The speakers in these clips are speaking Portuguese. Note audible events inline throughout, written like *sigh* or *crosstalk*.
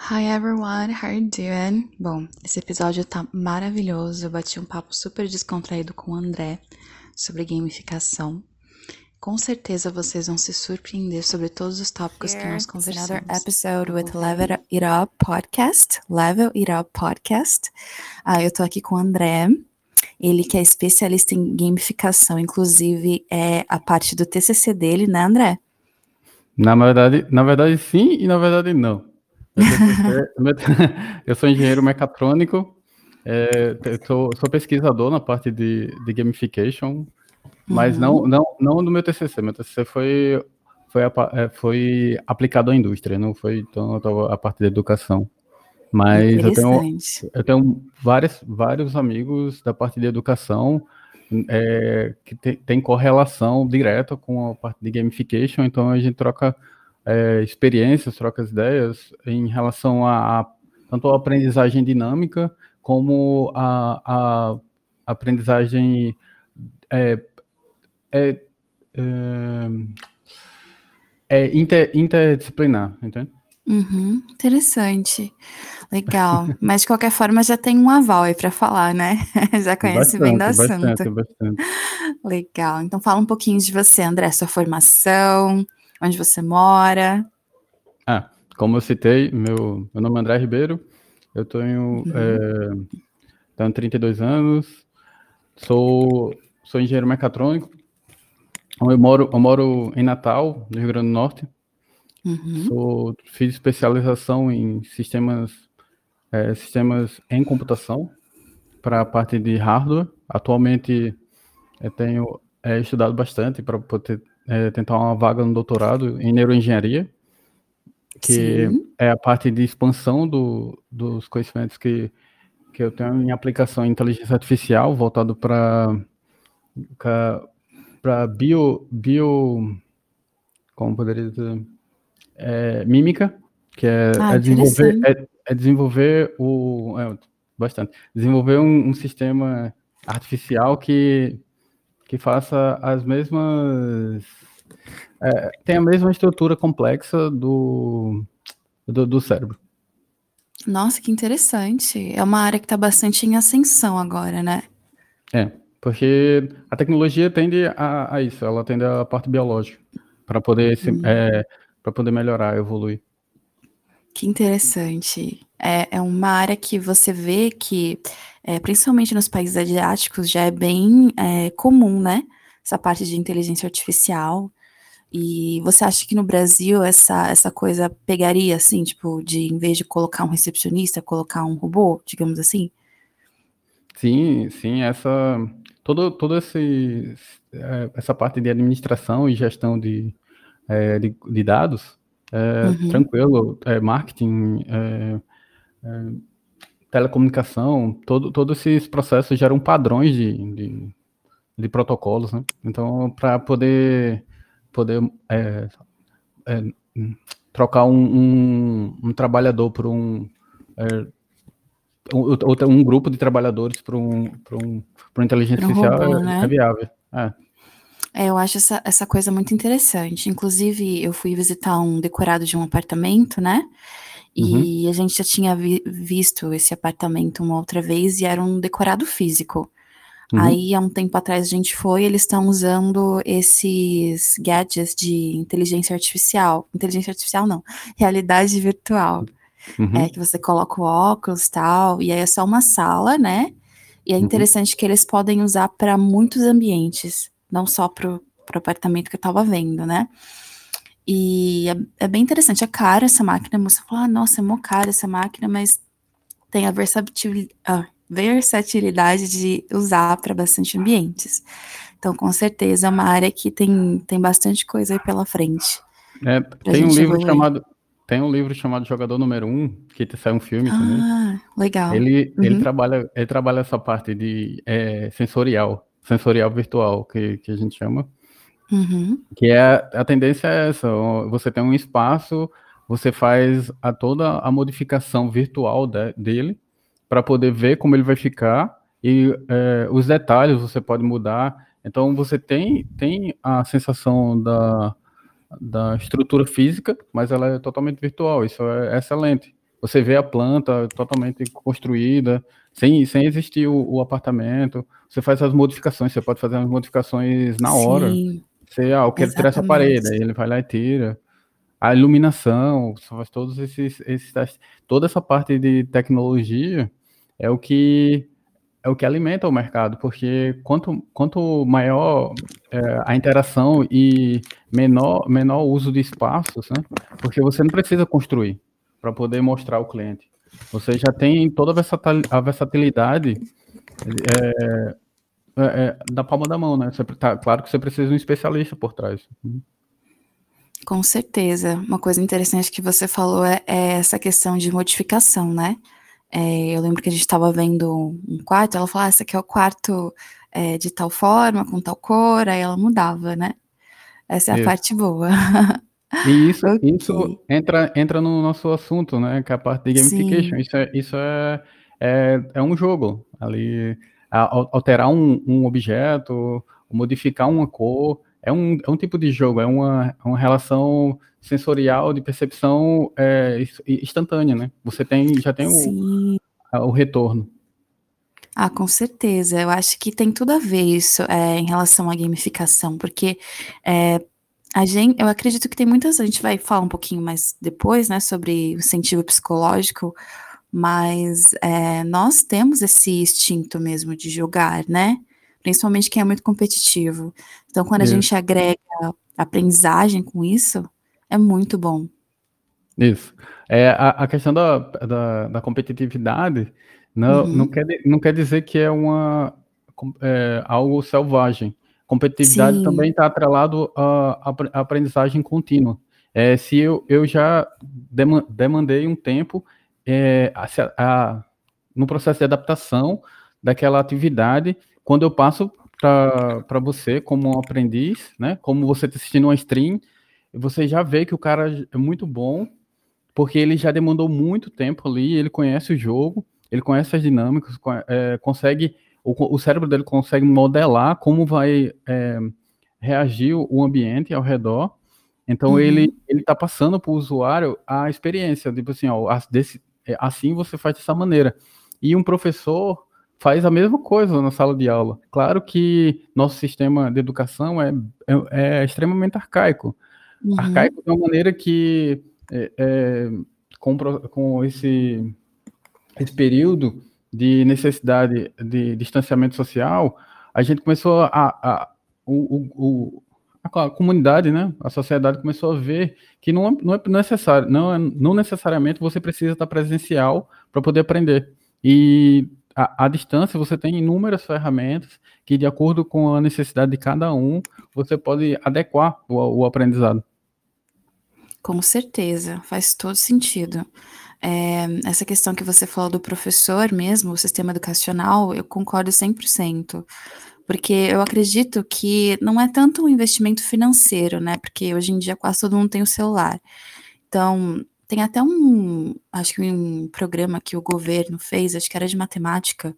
Hi everyone, how are you doing? Bom, esse episódio tá maravilhoso. Eu bati um papo super descontraído com o André sobre gamificação. Com certeza vocês vão se surpreender sobre todos os tópicos que nós conversamos. Another episode with Level It Up Podcast. Level It Up Podcast. Ah, eu tô aqui com o André. Ele que é especialista em gamificação, inclusive é a parte do TCC dele, né, André? Na verdade, na verdade sim e na verdade não. *laughs* Eu sou engenheiro mecatrônico, é, sou, sou, pesquisador na parte de, de gamification, mas uhum. não, não, não no meu TCC. Meu TCC foi, foi, é, foi aplicado à indústria, não foi então, a parte de educação. Mas eu tenho, eu tenho vários, vários amigos da parte de educação é, que te, tem correlação direta com a parte de gamification, então a gente troca é, experiências, troca ideias em relação a, a, tanto a aprendizagem dinâmica como a, a aprendizagem é, é, é, é inter, interdisciplinar, entende? Uhum, interessante. Legal. Mas de qualquer forma já tem um aval aí para falar, né? *laughs* já conhece bastante, bem do assunto. Bastante, bastante. Legal. Então fala um pouquinho de você, André, sua formação, onde você mora. Ah, como eu citei, meu, meu nome é André Ribeiro, eu tenho, uhum. é, tenho 32 anos, sou, sou engenheiro mecatrônico, eu moro, eu moro em Natal, no Rio Grande do Norte, Uhum. Sou, fiz especialização em sistemas, é, sistemas em computação para a parte de hardware. Atualmente eu tenho é, estudado bastante para poder é, tentar uma vaga no doutorado em neuroengenharia, que Sim. é a parte de expansão do, dos conhecimentos que, que eu tenho em aplicação em inteligência artificial, voltado para para bio, bio, como poderia dizer, é, mímica, que é, ah, é desenvolver, é, é, desenvolver o. É, bastante. Desenvolver um, um, sistema artificial que, que faça as mesmas. É, tem a mesma estrutura complexa do, do, do cérebro. Nossa, que interessante. É uma área que está bastante em ascensão agora, né? É, porque a tecnologia tende a, a isso, ela tende a parte biológica, para poder se, hum. é, para poder melhorar, evoluir. Que interessante. É, é uma área que você vê que, é, principalmente nos países asiáticos, já é bem é, comum, né? Essa parte de inteligência artificial. E você acha que no Brasil essa, essa coisa pegaria, assim, tipo, de em vez de colocar um recepcionista, colocar um robô, digamos assim? Sim, sim, essa todo, todo esse é, essa parte de administração e gestão de, é, de, de, dados, é, uhum. tranquilo, é, marketing, é, é, telecomunicação, todo, todos esses processos geram padrões de, de, de protocolos, né? Então, para poder, poder é, trocar um, um, um, trabalhador por um, um, um grupo de trabalhadores para um, um, uma inteligência artificial robô, né? é viável. É. É, eu acho essa, essa coisa muito interessante. Inclusive, eu fui visitar um decorado de um apartamento, né? E uhum. a gente já tinha vi visto esse apartamento uma outra vez e era um decorado físico. Uhum. Aí, há um tempo atrás, a gente foi, eles estão usando esses gadgets de inteligência artificial. Inteligência artificial, não. *laughs* Realidade virtual. Uhum. É que você coloca o óculos e tal, e aí é só uma sala, né? E é uhum. interessante que eles podem usar para muitos ambientes não só pro, pro apartamento que eu tava vendo, né? E é, é bem interessante, é cara essa máquina, você fala, ah, nossa, é mó cara essa máquina, mas tem a versatilidade, a versatilidade de usar para bastante ambientes. Então, com certeza, é uma área que tem, tem bastante coisa aí pela frente. É, tem um livro evoluir. chamado tem um livro chamado Jogador Número 1, um, que sai um filme ah, também. legal. Ele, uhum. ele, trabalha, ele trabalha essa parte de é, sensorial sensorial virtual, que, que a gente chama. Uhum. Que é a tendência é essa: você tem um espaço, você faz a toda a modificação virtual de, dele para poder ver como ele vai ficar e é, os detalhes você pode mudar. Então você tem, tem a sensação da, da estrutura física, mas ela é totalmente virtual. Isso é excelente. Você vê a planta totalmente construída, sem, sem existir o, o apartamento. Você faz as modificações, você pode fazer as modificações na hora. Sim, Você, ah, eu quero tirar essa exatamente. parede, aí ele vai lá e tira. A iluminação, você faz todos esses, esses testes. Toda essa parte de tecnologia é o que é o que alimenta o mercado, porque quanto, quanto maior é, a interação e menor, menor o uso de espaços, né? Porque você não precisa construir para poder mostrar ao cliente. Você já tem toda a versatil- a versatilidade é, é, é, da palma da mão, né? Você, tá, claro que você precisa de um especialista por trás. Com certeza. Uma coisa interessante que você falou é, é essa questão de modificação, né? É, eu lembro que a gente estava vendo um quarto, ela falou, ah, esse aqui é o quarto é, de tal forma, com tal cor, aí ela mudava, né? Essa é a Isso. parte boa. *laughs* E isso, *laughs* Ok. isso entra, entra no nosso assunto, né? Que é a parte de gamification. Sim. Isso é, isso é, é, é um jogo ali. Alterar um, um objeto, modificar uma cor, é um, é um tipo de jogo, é uma, é uma relação sensorial de percepção é, instantânea, né? Você tem, já tem o, o retorno. Ah, com certeza. Eu acho que tem tudo a ver isso é, em relação à gamificação, porque é, a gente, eu acredito que tem muitas. A gente vai falar um pouquinho mais depois, né, sobre o incentivo psicológico, mas é, nós temos esse instinto mesmo de jogar, né? Principalmente quem é muito competitivo. Então, quando a gente agrega aprendizagem com isso, é muito bom. Isso. É, a, a questão da, da, da competitividade não, Uhum. não, quer, não quer dizer que é uma é, algo selvagem. Competitividade Sim. também está atrelado à apre- à aprendizagem contínua. É, se eu, eu já dema- demandei um tempo é, a a- no processo de adaptação daquela atividade, quando eu passo para você como um aprendiz, né, como você está assistindo uma stream, você já vê que o cara é muito bom, porque ele já demandou muito tempo ali, ele conhece o jogo, ele conhece as dinâmicas, é, consegue, o, o cérebro dele consegue modelar como vai é, reagir o ambiente ao redor. Então Uhum. ele ele está passando para o usuário a experiência, tipo assim, ó, desse- é, assim você faz dessa maneira. E um professor faz a mesma coisa na sala de aula. Claro que nosso sistema de educação é, é, é extremamente arcaico Uhum. arcaico de uma maneira que é, é, com, com esse, esse período de necessidade de distanciamento social, a gente começou a, a, o, o- a comunidade, né, a sociedade começou a ver que não, é- não é necessário, não, é- não necessariamente você precisa estar presencial para poder aprender. E à, à distância você tem inúmeras ferramentas que, de acordo com a necessidade de cada um, você pode adequar o, o aprendizado. Com certeza, faz todo sentido. É, essa questão que você falou do professor mesmo, o sistema educacional, eu concordo 100%. Porque eu acredito que não é tanto um investimento financeiro, né? Porque hoje em dia quase todo mundo tem o celular. Então, tem até um, acho que um programa que o governo fez, acho que era de matemática,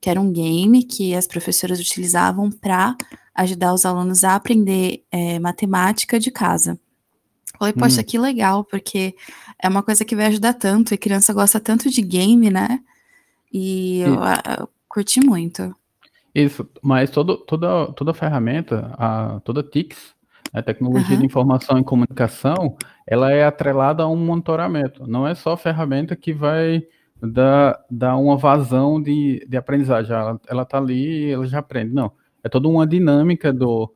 que era um game que as professoras utilizavam para ajudar os alunos a aprender é, matemática de casa. Falei, poxa, Hum. que legal, porque é uma coisa que vai ajudar tanto, e criança gosta tanto de game, né? E eu, eu curti muito. Isso, mas todo, toda, toda ferramenta, a, toda TICS, a tecnologia Aham. de informação e comunicação, ela é atrelada a um monitoramento. Não é só ferramenta que vai dar, dar uma vazão de, de aprendizagem. Ela, ela tá ali e ela já aprende. Não, é toda uma dinâmica do,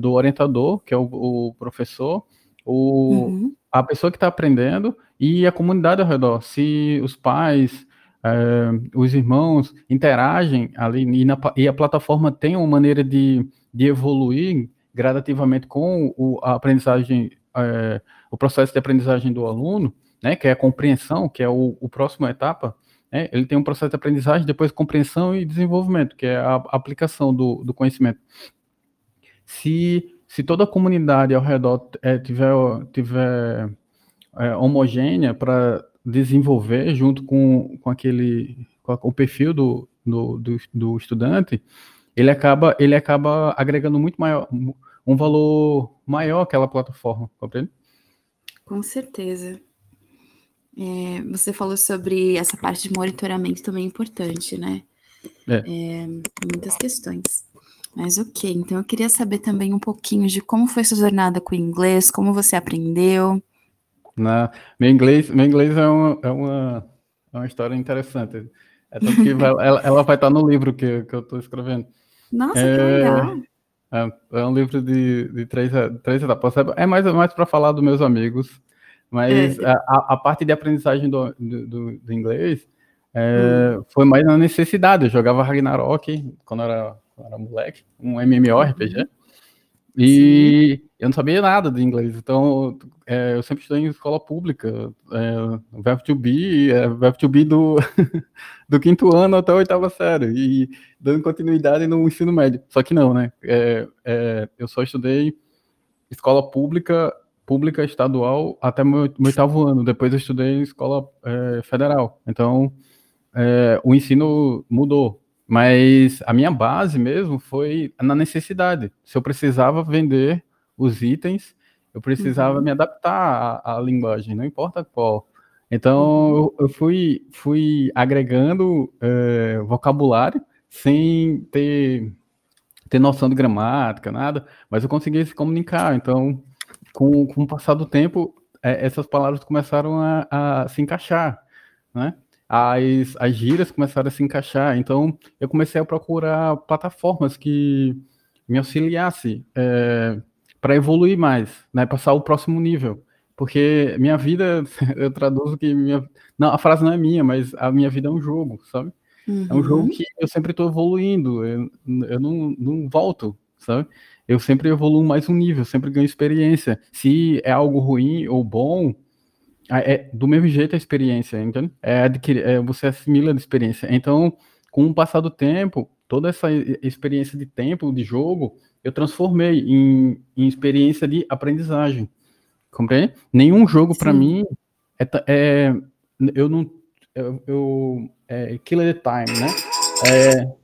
do orientador, que é o, o professor, o, Uhum. a pessoa que está aprendendo e a comunidade ao redor. Se os pais, eh, os irmãos interagem ali e, na e a plataforma tem uma maneira de, de evoluir gradativamente com o, a aprendizagem, eh, o processo de aprendizagem do aluno, né, que é a compreensão, que é o, o próximo etapa, né, ele tem um processo de aprendizagem, depois compreensão e desenvolvimento, que é a aplicação do, do conhecimento se, se toda a comunidade ao redor é, tiver, tiver é, homogênea para desenvolver junto com, com aquele com o perfil do, do, do, do, estudante, ele acaba, ele acaba agregando muito maior, um valor maior àquela plataforma, compreende? Com certeza. É, você falou sobre essa parte de monitoramento também importante, né? É. é. muitas questões. Mas ok, então eu queria saber também um pouquinho de como foi sua jornada com o inglês, como você aprendeu. Na, meu inglês, meu inglês é uma, é uma, é uma história interessante. É tanto que vai, ela, ela, vai estar no livro que, que eu estou escrevendo. Nossa, é, que legal! É, é, um livro de, de três, três etapas. É mais, mais para falar dos meus amigos, mas é. a, a, parte de aprendizagem do, do, do inglês é, hum. foi mais na necessidade. Eu jogava Ragnarok quando era, era moleque, um MMORPG. Uhum. E Sim. eu não sabia nada de inglês, então é, eu sempre estudei em escola pública, é, verbo to be, é, verbo to be do, *laughs* do quinto ano até a oitava série, e dando continuidade no ensino médio. Só que não, né? É, é, eu só estudei escola pública, pública estadual até meu, meu oitavo ano, depois eu estudei em escola é, federal. Então, o ensino mudou, mas a minha base mesmo foi na necessidade. Se eu precisava vender os itens, eu precisava uhum. me adaptar à, à, linguagem, não importa qual. Então eu, eu, fui, fui agregando é, vocabulário sem ter, ter noção de gramática, nada, mas eu conseguia se comunicar. Então, com, com o passar do tempo, é, essas palavras começaram a, a se encaixar, né? As, as gírias começaram a se encaixar. Então, eu comecei a procurar plataformas que me auxiliassem é, para evoluir mais, né, passar o próximo nível. Porque minha vida, *laughs* eu traduzo que minha. Não, a frase não é minha, mas a minha vida é um jogo, sabe? Uhum. É um jogo uhum. que eu sempre estou evoluindo, eu, eu não, não volto, sabe? Eu sempre evoluo mais um nível, sempre ganho experiência. Se é algo ruim ou bom, é, do mesmo jeito a experiência, entende? É, adquirir, é você assimila a experiência. Então, com o passar do tempo, toda essa experiência de tempo, de jogo, eu transformei em, em experiência de aprendizagem. Compreende? Nenhum jogo para mim é, é, eu não eu, eu é killer the time, né? É...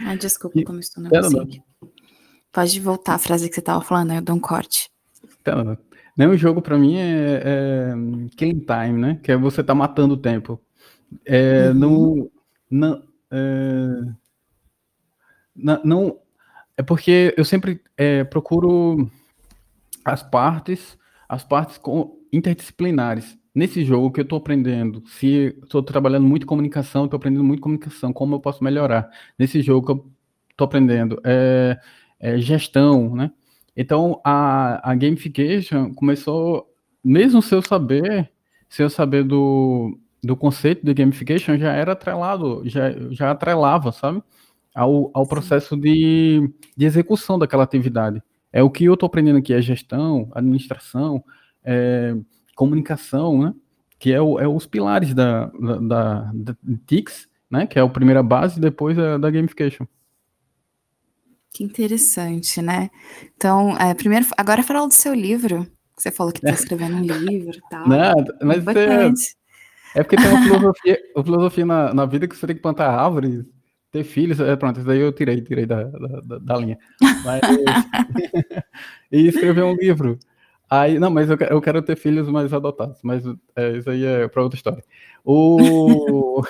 *laughs* ah, desculpa, como estou na Pode voltar a frase que você estava falando, eu dou um corte. Então, não, o jogo para mim é, é, killing time, né? Que é você tá matando o tempo. É, uhum. não, é, não, não, é porque eu sempre é, procuro as partes, as partes com, interdisciplinares. Nesse jogo que eu estou aprendendo, se estou trabalhando muito comunicação, estou aprendendo muito comunicação, como eu posso melhorar? Nesse jogo que eu estou aprendendo é, é gestão, né? Então, a, a gamification começou, mesmo sem eu saber, sem eu saber do, do conceito de gamification, já era atrelado, já, já atrelava, sabe? Ao, ao processo de, de execução daquela atividade. É o que eu estou aprendendo aqui, é gestão, administração, é, comunicação, né? Que é, o, é os pilares da, da, da, da TICS, né? Que é a primeira base, depois da, da gamification. Que interessante, né? Então, é, primeiro, agora falar do seu livro. Você falou que está *laughs* escrevendo um livro e tal. Não, mas é, é, porque tem uma *laughs* filosofia, uma filosofia na, na vida que você tem que plantar árvores, ter filhos. É, pronto, isso daí eu tirei, tirei da, da, da linha. Mas, *laughs* e escrever um livro. Aí, não, mas eu, eu quero ter filhos mais adotados, mas é, isso aí é para outra história. O,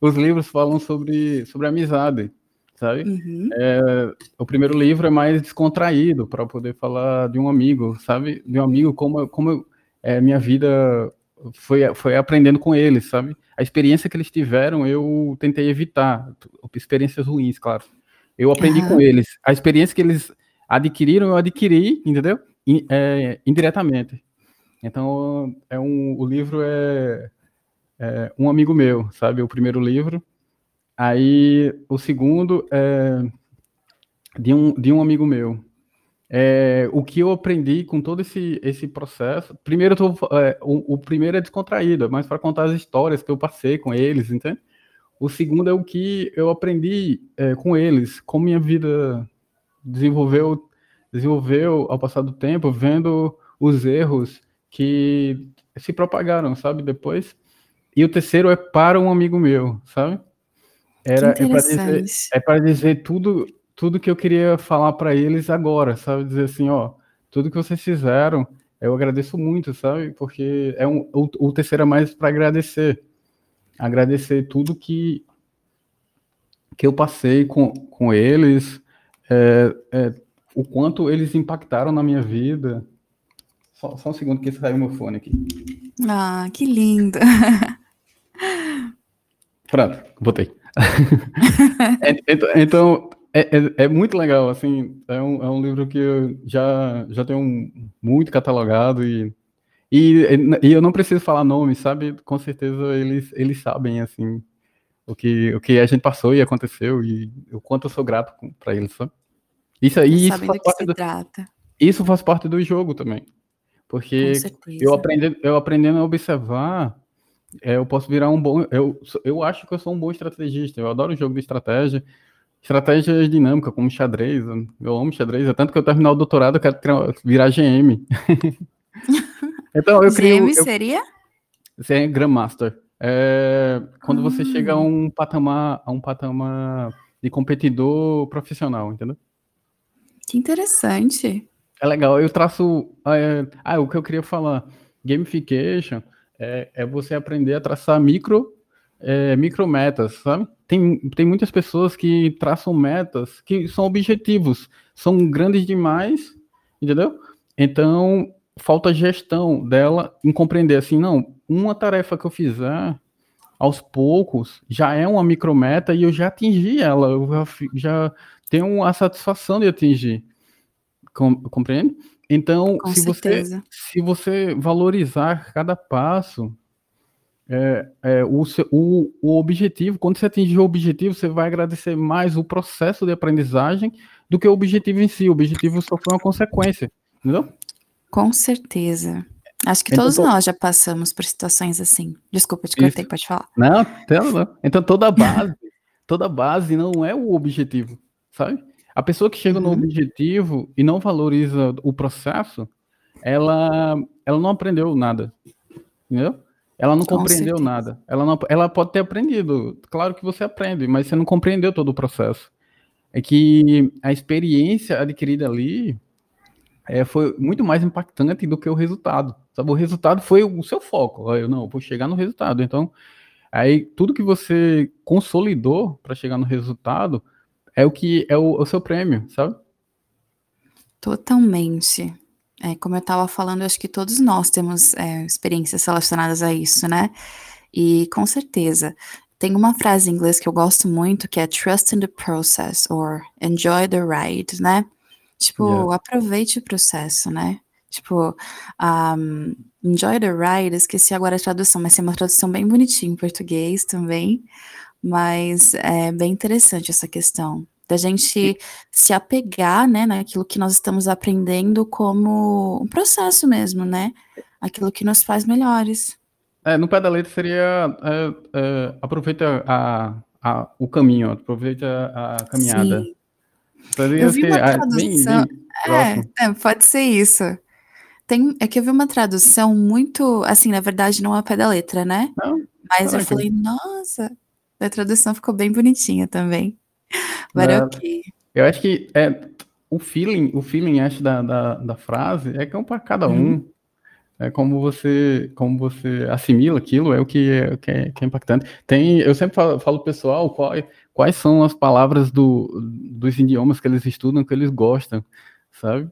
os livros falam sobre, sobre amizade sabe? Uhum. É, o primeiro livro é mais descontraído para poder falar de um amigo, sabe? De um amigo como como é, minha vida foi foi aprendendo com eles, sabe? A experiência que eles tiveram eu tentei evitar, experiências ruins, claro. Eu aprendi uhum. com eles. A experiência que eles adquiriram eu adquiri, entendeu? é, indiretamente. Então é um o livro é, é um amigo meu, sabe? O primeiro livro Aí o segundo é de um, de um amigo meu. É, o que eu aprendi com todo esse, esse processo. Primeiro, tô, é, o, o, primeiro é descontraído, é mais para contar as histórias que eu passei com eles, entende? O segundo é o que eu aprendi é, com eles, como minha vida desenvolveu, desenvolveu ao passar do tempo, vendo os erros que se propagaram, sabe? Depois. E o terceiro é para um amigo meu, sabe? Era, é para dizer, é dizer tudo, tudo que eu queria falar para eles agora, sabe? Dizer assim, ó, tudo que vocês fizeram, eu agradeço muito, sabe? Porque é um, o, o terceiro é mais para agradecer. Agradecer tudo que, que eu passei com, com eles, é, é, o quanto eles impactaram na minha vida. Só, só um segundo que saiu meu fone aqui. Ah, que lindo! *laughs* Pronto, botei. *laughs* então, então é, é, é, muito legal, assim, é um, é um livro que eu já, já tenho muito catalogado e, e, e eu não preciso falar nome, sabe? Com certeza eles, eles sabem, assim, o que, o que a gente passou e aconteceu e o quanto eu sou grato para eles, sabe? Isso aí, isso faz, parte do, isso faz parte do jogo também. Porque eu, aprendendo, eu aprendendo a observar, é, eu posso virar um bom. Eu, eu acho que eu sou um bom estrategista. Eu adoro jogo de estratégia. Estratégia dinâmica, como xadrez. Eu amo xadrez. É tanto que eu terminar o doutorado, eu quero virar GM. *laughs* então, eu crio. GM seria? Você é Grandmaster. É, quando ah. você chega a um patamar, a um patamar de competidor profissional, entendeu? Que interessante. É legal. Eu traço. É, ah, o que eu queria falar. Gamification é, é você aprender a traçar micro, é, micrometas, sabe? tem, tem muitas pessoas que traçam metas que são objetivos, são grandes demais, entendeu? Então, falta gestão dela em compreender assim, não, uma tarefa que eu fizer aos poucos já é uma micrometa e eu já atingi ela, eu já, já tenho a satisfação de atingir. Com, compreende? Então, se você, se você valorizar cada passo, é, é, o, o, o objetivo, quando você atingir o objetivo, você vai agradecer mais o processo de aprendizagem do que o objetivo em si. O objetivo só foi uma consequência, entendeu? Com certeza. Acho que então, todos nós já passamos por situações assim. Desculpa, te cortei, pode falar. Não, não. Então toda base, toda base não é o objetivo, sabe? A pessoa que chega uhum. no objetivo e não valoriza o processo, ela, ela não aprendeu nada, entendeu? Ela não Com compreendeu certeza. nada. Ela, não, ela pode ter aprendido. Claro que você aprende, mas você não compreendeu todo o processo. É que a experiência adquirida ali é, foi muito mais impactante do que o resultado. Sabe? O resultado foi o seu foco. Eu não, vou chegar no resultado. Então, aí tudo que você consolidou para chegar no resultado é o que é o, o seu prêmio, sabe? Totalmente. É, como eu estava falando, eu acho que todos nós temos é, experiências relacionadas a isso, né? E com certeza. Tem uma frase em inglês que eu gosto muito que é trust in the process or enjoy the ride, né? Tipo, yeah. aproveite o processo, né? Tipo, um, enjoy the ride, esqueci agora a tradução, mas tem uma tradução bem bonitinha em português também. Mas é bem interessante essa questão da gente se apegar, né, naquilo que nós estamos aprendendo como um processo mesmo, né? Aquilo que nos faz melhores. É, no pé da letra seria é, é, aproveita a, a, o caminho, aproveita a, caminhada. Sim. eu vi uma tradução. Bem, bem é, é, pode ser isso. Tem, é que eu vi uma tradução muito, assim, na verdade não é pé da letra, né? Não, Mas eu falei, nossa, a tradução ficou bem bonitinha também. Mas é. Eu acho que é, o feeling, o feeling acho, da, da, da frase é que é um para cada um. Uhum. É como você, como você assimila aquilo, é o que é, que é, que é impactante. Tem, eu sempre falo, falo pessoal quais, quais são as palavras do, dos idiomas que eles estudam, que eles gostam, sabe?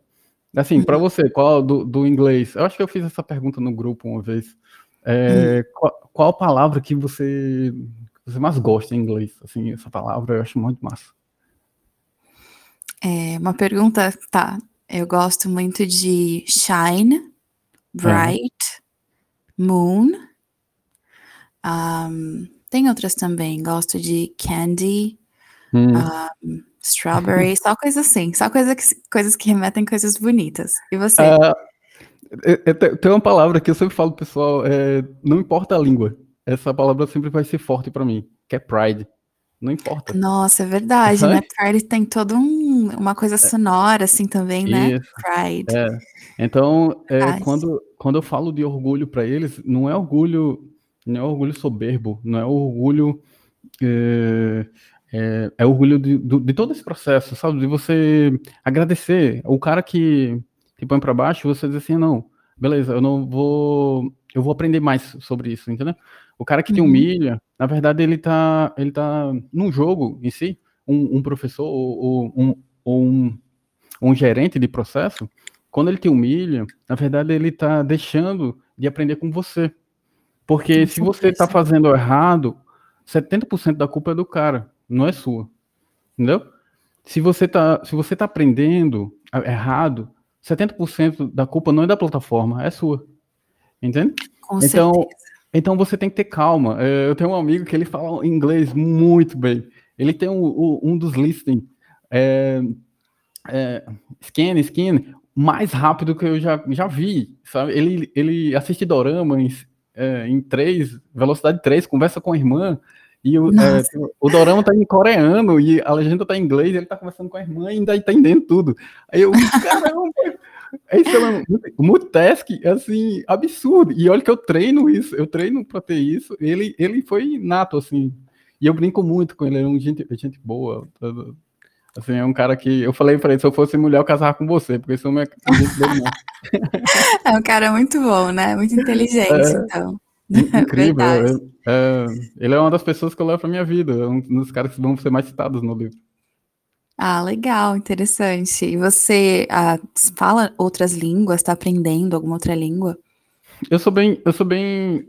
Assim, para uhum. você, qual do, do inglês? Eu acho que eu fiz essa pergunta no grupo uma vez. É, uhum. qual, qual palavra que você você mais gosta em inglês? Assim, essa palavra eu acho muito massa. É, uma pergunta, tá. Eu gosto muito de shine, bright, é. moon. Um, tem outras também. Gosto de candy, hum. um, strawberry, *laughs* só coisas assim. Só coisa que, coisas que remetem coisas bonitas. E você? Uh, tem uma palavra que eu sempre falo, pessoal, é, não importa a língua essa palavra sempre vai ser forte para mim, que é pride. Não importa. Nossa, é verdade, Sabe? né? Pride tem toda um, uma coisa é. sonora, assim, também, né? Pride. É. Então, é, quando, quando eu falo de orgulho para eles, não é orgulho, não é orgulho soberbo, não é orgulho. É, é, é orgulho de, de, de, todo esse processo, sabe? De você agradecer. O cara que te põe para baixo, você diz assim, não, beleza, eu não vou, eu vou aprender mais sobre isso, entendeu? O cara que uhum. te humilha, na verdade, ele tá, ele tá num jogo em si, um, um professor ou, ou, um, ou um, um gerente de processo, quando ele te humilha, na verdade, ele tá deixando de aprender com você. Porque se você está fazendo errado, 70% da culpa é do cara, não é sua. Entendeu? Se você está se você tá aprendendo errado, 70% da culpa não é da plataforma, é sua. Entende? Com então, certeza. Então você tem que ter calma. É, eu tenho um amigo que ele fala inglês muito bem. Ele tem um, um dos listening é, é, scan, scan, mais rápido que eu já, já vi, sabe? Ele, ele assiste dorama em, é, em 3, velocidade 3, conversa com a irmã, e o, é, o dorama tá em coreano, e a legenda tá em inglês, ele tá conversando com a irmã e ainda tá entendendo tudo. Aí eu, *laughs* caramba, isso, é um multitask, assim, absurdo. E olha que eu treino isso, eu treino pra ter isso, ele, ele foi nato, assim, e eu brinco muito com ele, é um gente, gente boa, Assim, é um cara que eu falei pra ele, se eu fosse mulher, eu casava com você, porque isso não é gente dele. *laughs* É um cara muito bom, né? Muito inteligente, é, então. Incrível. *laughs* é, ele é uma das pessoas que eu levo pra minha vida, é um dos caras que vão ser mais citados no livro. Ah, legal, interessante. E você ah, fala outras línguas? Está aprendendo alguma outra língua? Eu sou bem, eu sou bem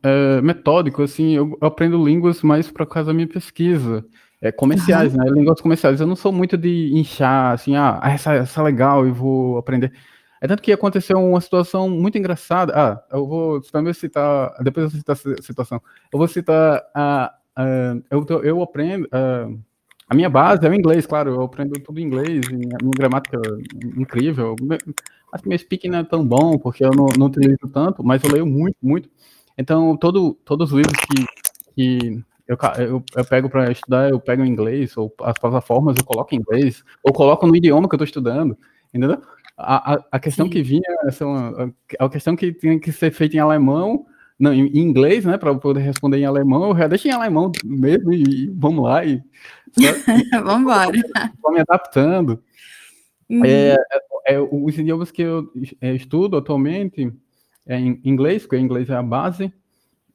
é, metódico, assim, eu aprendo línguas mais por causa da minha pesquisa é, comerciais, uhum. né? Línguas comerciais. Eu não sou muito de inchar, assim, ah, essa, essa é legal, eu vou aprender. É tanto que aconteceu uma situação muito engraçada. Ah, eu vou também citar, depois eu citar a situação, eu vou citar a. Eu, eu aprendo. Uh, a minha base é o inglês, claro, eu aprendo tudo em inglês, a minha gramática é incrível. Acho que meu speaking não é tão bom, porque eu não, não utilizo tanto, mas eu leio muito, muito. Então, todo, todos os livros que, que eu, eu, eu pego para estudar, eu pego em inglês, ou as plataformas eu coloco em inglês, ou coloco no idioma que eu estou estudando, entendeu? A, a, a questão Sim. que vinha, essa, a, a questão que tinha que ser feita em alemão, não, em, inglês, né, para poder responder em alemão, eu já deixo em alemão mesmo e, e vamos lá. E, vamos embora. Estou me adaptando. Uhum. É, é, é, os idiomas que eu é, estudo atualmente é em inglês, porque inglês é a base,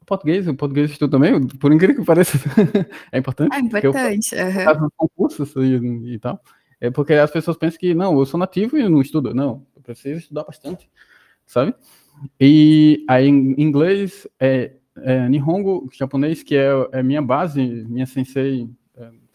português, o português estudo também, por incrível que pareça, *laughs* é importante. É importante. Eu, uhum. concursos e, e, tal. É porque as pessoas pensam que, não, eu sou nativo e não estudo. Não, eu preciso estudar bastante, sabe? E aí, em inglês, é, é Nihongo, japonês, que é, é minha base, minha sensei,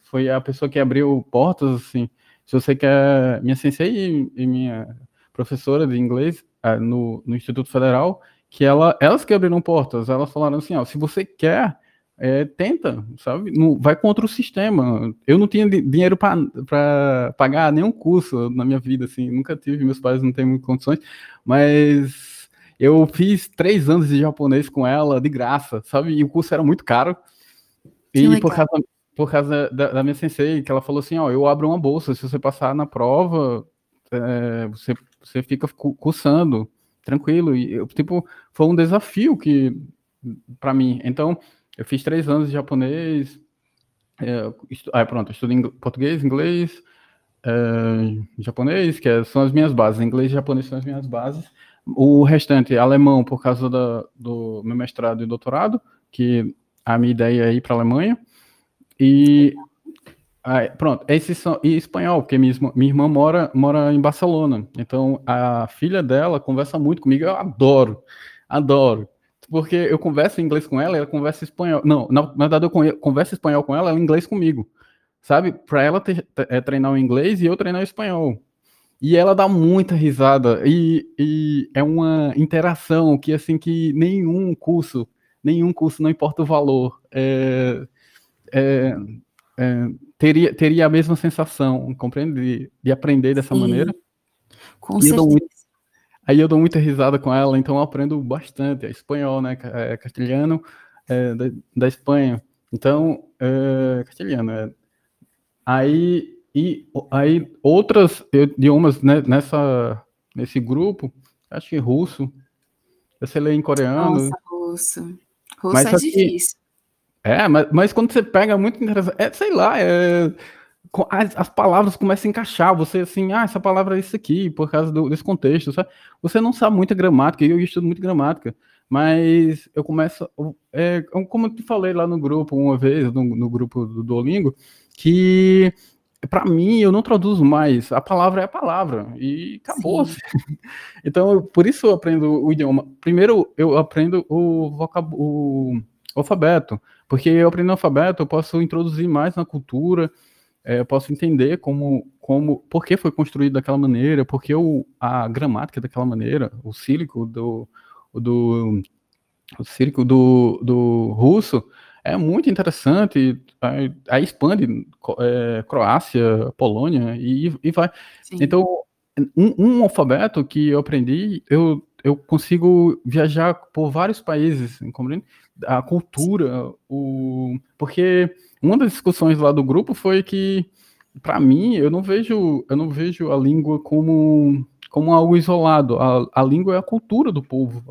foi a pessoa que abriu portas, assim. Se você quer, minha sensei e, minha professora de inglês é, no, no Instituto Federal, que ela, elas que abriram portas, elas falaram assim, ó, se você quer, é, tenta, sabe? Não, vai contra o sistema. Eu não tinha dinheiro para pagar nenhum curso na minha vida, assim, nunca tive, meus pais não têm muitas condições, mas eu fiz três anos de japonês com ela, de graça, sabe? E o curso era muito caro. e por causa, por causa da, da, minha sensei, que ela falou assim, ó, eu abro uma bolsa, se você passar na prova, é, você, você fica cursando tranquilo. E, eu, tipo, foi um desafio que para mim. Então, eu fiz três anos de japonês. É, estu... Ah, pronto, estudo ing... português, inglês, é, japonês, que é, são as minhas bases. Inglês e japonês são as minhas bases. O restante, alemão, por causa da, do meu mestrado e doutorado, que a minha ideia é ir para a Alemanha. E ah, pronto, esses são, e espanhol, porque minha, minha irmã mora, mora em Barcelona. Então, a filha dela conversa muito comigo, eu adoro, adoro. Porque eu converso em inglês com ela, ela conversa espanhol. Não, na, na verdade, eu converso espanhol com ela, ela inglês comigo. Sabe? Para ela ter, é, treinar o inglês e eu treinar o espanhol. E ela dá muita risada. E, e é uma interação que, assim, que nenhum curso, nenhum curso, não importa o valor, é, é, é, teria, teria a mesma sensação, compreende? De, de aprender dessa Sim, maneira. Com certeza. Eu muito, aí eu dou muita risada com ela, então eu aprendo bastante. É espanhol, né? É castelhano é, da, da, Espanha. Então, é, castelhano. É. Aí, e, aí outras idiomas né, nessa, nesse grupo, acho que russo, eu sei ler em coreano. Nossa, russo. Russo é difícil. É, mas, mas quando você pega muito interessante, é, sei lá, é, as, as, palavras começam a encaixar, você assim, ah, essa palavra é isso aqui, por causa do, desse contexto, sabe? Você não sabe muita gramática, eu estudo muito gramática, mas eu começo, é, como eu te falei lá no grupo uma vez, no, no grupo do Duolingo, que para mim eu não traduzo mais, a palavra é a palavra e acabou. *laughs* então, por isso eu aprendo o idioma. Primeiro eu aprendo o, vocab... o alfabeto, porque eu aprendo o alfabeto, eu posso introduzir mais na cultura, é, eu posso entender como, como, por que foi construído daquela maneira, porque o, a gramática é daquela maneira, o sílico do, do, o sílico do, do russo é muito interessante, aí, aí expande é, Croácia, Polônia e, e vai. Sim. Então, um, um, alfabeto que eu aprendi, eu, eu consigo viajar por vários países, compreende? A cultura, o porque uma das discussões lá do grupo foi que, para mim, eu não vejo, eu não vejo a língua como, como algo isolado. A, a língua é a cultura do povo.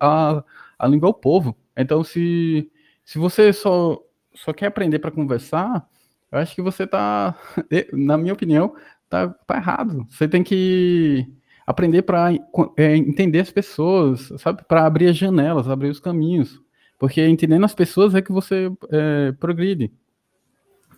A, a, a língua é o povo. Então, se, se você só, só quer aprender para conversar, eu acho que você está, *laughs* na minha opinião, tá, tá errado. Você tem que aprender para é, entender as pessoas, sabe? Para abrir as janelas, abrir os caminhos. Porque entendendo as pessoas é que você é, progride.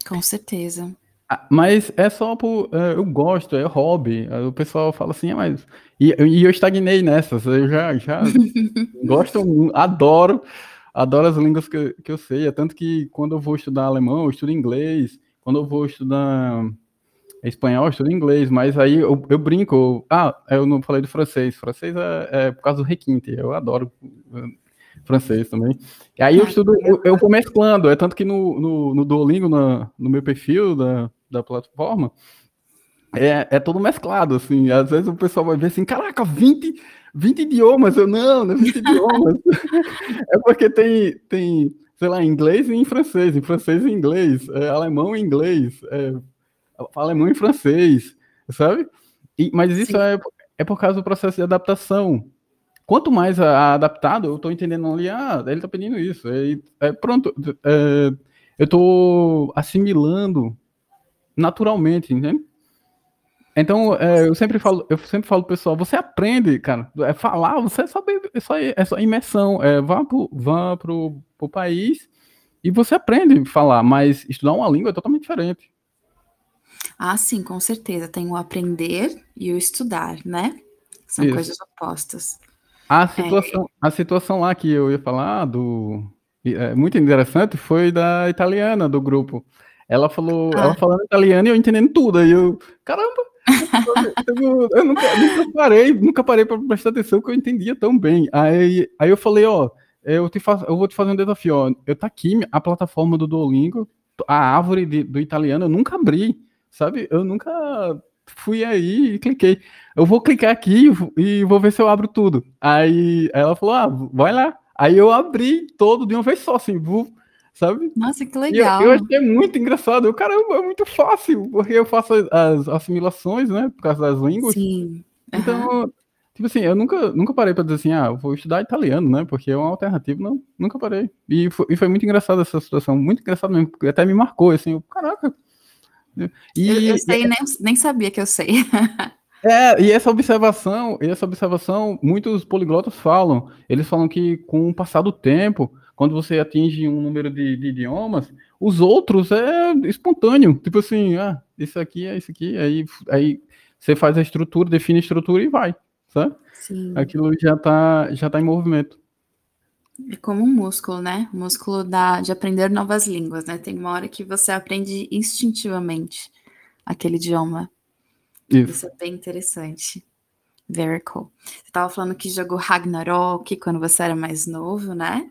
Com certeza. Ah, mas é só por. É, eu gosto, é hobby. O pessoal fala assim, ah, mas. E, e eu estagnei nessas. Eu já, já *laughs* gosto, adoro, adoro as línguas que, que eu sei. É tanto que quando eu vou estudar alemão, eu estudo inglês. Quando eu vou estudar espanhol, eu estudo inglês. Mas aí eu, eu brinco. Ah, eu não falei do francês. Francês é, é por causa do requinte. Eu adoro francês também. E aí eu estudo, eu, eu vou mesclando, é tanto que no, no, no Duolingo, na, no meu perfil da, da plataforma, é, é todo mesclado, assim, às vezes o pessoal vai ver assim, caraca, 20, 20 idiomas, eu não, não é 20 idiomas, *laughs* é porque tem, tem, sei lá, inglês e em francês, em francês e inglês, é, alemão e inglês, é, alemão e francês, sabe? E, mas isso é, é por causa do processo de adaptação, Quanto mais adaptado, eu estou entendendo ali, ah, ele está pedindo isso. é, pronto, é, eu estou assimilando naturalmente, entende? Então, é, eu sempre falo, eu sempre falo pessoal, você aprende, cara, é falar, você sabe, é só, é só imersão, é, vá pro, vá pro, pro país e você aprende a falar, mas estudar uma língua é totalmente diferente. Ah, sim, com certeza, tem o aprender e o estudar, né? São Isso. coisas opostas. A é. situação, a situação lá que eu ia falar do é, muito interessante foi da italiana do grupo. Ela falou, ah. ela falando italiano e eu entendendo tudo. Aí eu, caramba, *laughs* eu, eu nunca, nunca, parei, nunca parei para prestar atenção que eu entendia tão bem. Aí, aí eu falei, ó, eu te faço, eu vou te fazer um desafio, ó. Eu tá aqui a plataforma do Duolingo, a árvore de, do italiano, eu nunca abri, sabe? Eu nunca fui aí e cliquei. Eu vou clicar aqui e vou ver se eu abro tudo. Aí ela falou: ah, vai lá. Aí eu abri todo de uma vez só, assim, sabe? Nossa, que legal. Eu, eu achei muito engraçado. Eu, caramba, é muito fácil, porque eu faço as assimilações, né, por causa das línguas. Sim. Então, uhum. tipo assim, eu nunca, nunca parei para dizer assim, ah, vou estudar italiano, né, porque é uma alternativa. Não, nunca parei. E foi, e foi muito engraçado essa situação, muito engraçado mesmo, porque até me marcou, assim, eu, caraca, e, eu, eu sei, nem, nem sabia que eu sei. *laughs* É, e essa observação, e essa observação, muitos poliglotas falam. Eles falam que com o passar do tempo, quando você atinge um número de, de, idiomas, os outros é espontâneo. Tipo assim, ah, isso aqui é isso aqui, aí, aí você faz a estrutura, define a estrutura e vai, sabe? Sim. Aquilo já está já tá em movimento. É como um músculo, né? O músculo da, de aprender novas línguas, né? Tem uma hora que você aprende instintivamente aquele idioma. Isso, Isso é bem interessante. Very cool. Você estava falando que jogou Ragnarok quando você era mais novo, né?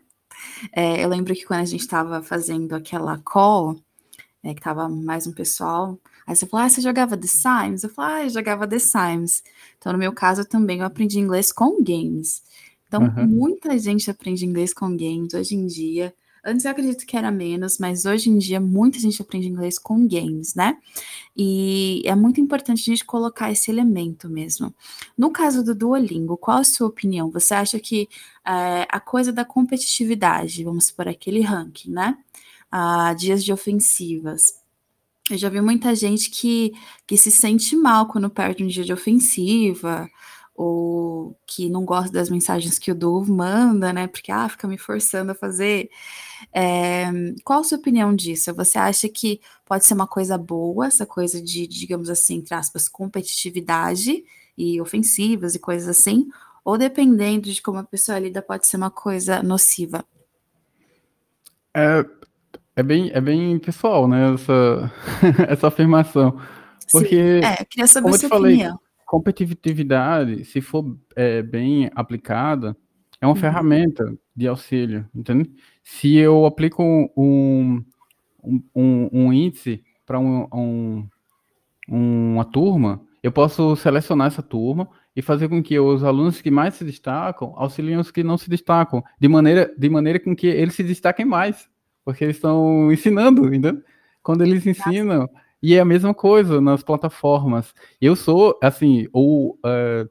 É, eu lembro que quando a gente estava fazendo aquela call, é, que tava mais um pessoal, aí você falou, ah, você jogava The Sims? Eu falei, ah, eu jogava The Sims. Então, no meu caso, também eu aprendi inglês com games. Então, uhum. muita gente aprende inglês com games hoje em dia. Antes eu acredito que era menos, mas hoje em dia muita gente aprende inglês com games, né? E é muito importante a gente colocar esse elemento mesmo. No caso do Duolingo, qual a sua opinião? Você acha que é, a coisa da competitividade, vamos por aquele ranking, né? Ah, dias de ofensivas, Eu já vi muita gente que, que se sente mal quando perde um dia de ofensiva, ou que não gosta das mensagens que o Dove manda, né? Porque ah, fica me forçando a fazer. É, qual a sua opinião disso? Você acha que pode ser uma coisa boa, essa coisa de, digamos assim, entre aspas, competitividade e ofensivas e coisas assim? Ou dependendo de como a pessoa lida, pode ser uma coisa nociva? É, é bem, é bem pessoal, né? Essa, *laughs* essa afirmação. Porque, Sim. É, eu queria saber a sua falei, opinião. Competitividade, se for é, bem aplicada, é uma Uhum. ferramenta de auxílio, entende? Se eu aplico um, um, um, um índice para um, um, uma turma, eu posso selecionar essa turma e fazer com que os alunos que mais se destacam auxiliem os que não se destacam, de maneira, de maneira com que eles se destaquem mais, porque eles estão ensinando, entendeu? Quando eles ensinam, e é a mesma coisa nas plataformas. Eu sou, assim, ou uh,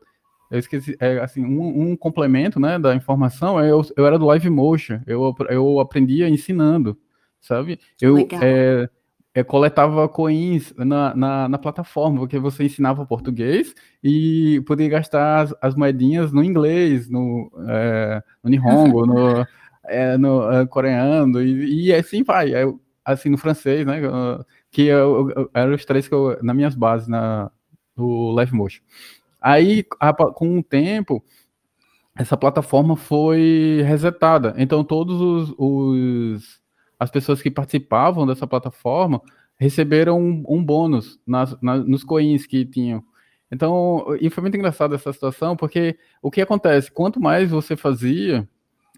eu esqueci, é, assim, um, um, complemento, né, da informação, é eu, eu era do Live Motion, eu, eu aprendia ensinando, sabe? Eu é, eu coletava coins na, na, na, plataforma, porque você ensinava português e podia gastar as, as moedinhas no inglês, no, é, no Nihongo, no, é, *laughs* no é, coreano, e, e, assim vai, assim, no francês, né, que eu, eram os três que eu, nas minhas bases, na, no Live Motion. Aí, com o tempo, essa plataforma foi resetada. Então, todos os, os as pessoas que participavam dessa plataforma receberam um, um bônus nas, nas, nos coins que tinham. Então, e foi muito engraçado essa situação, porque o que acontece? Quanto mais você fazia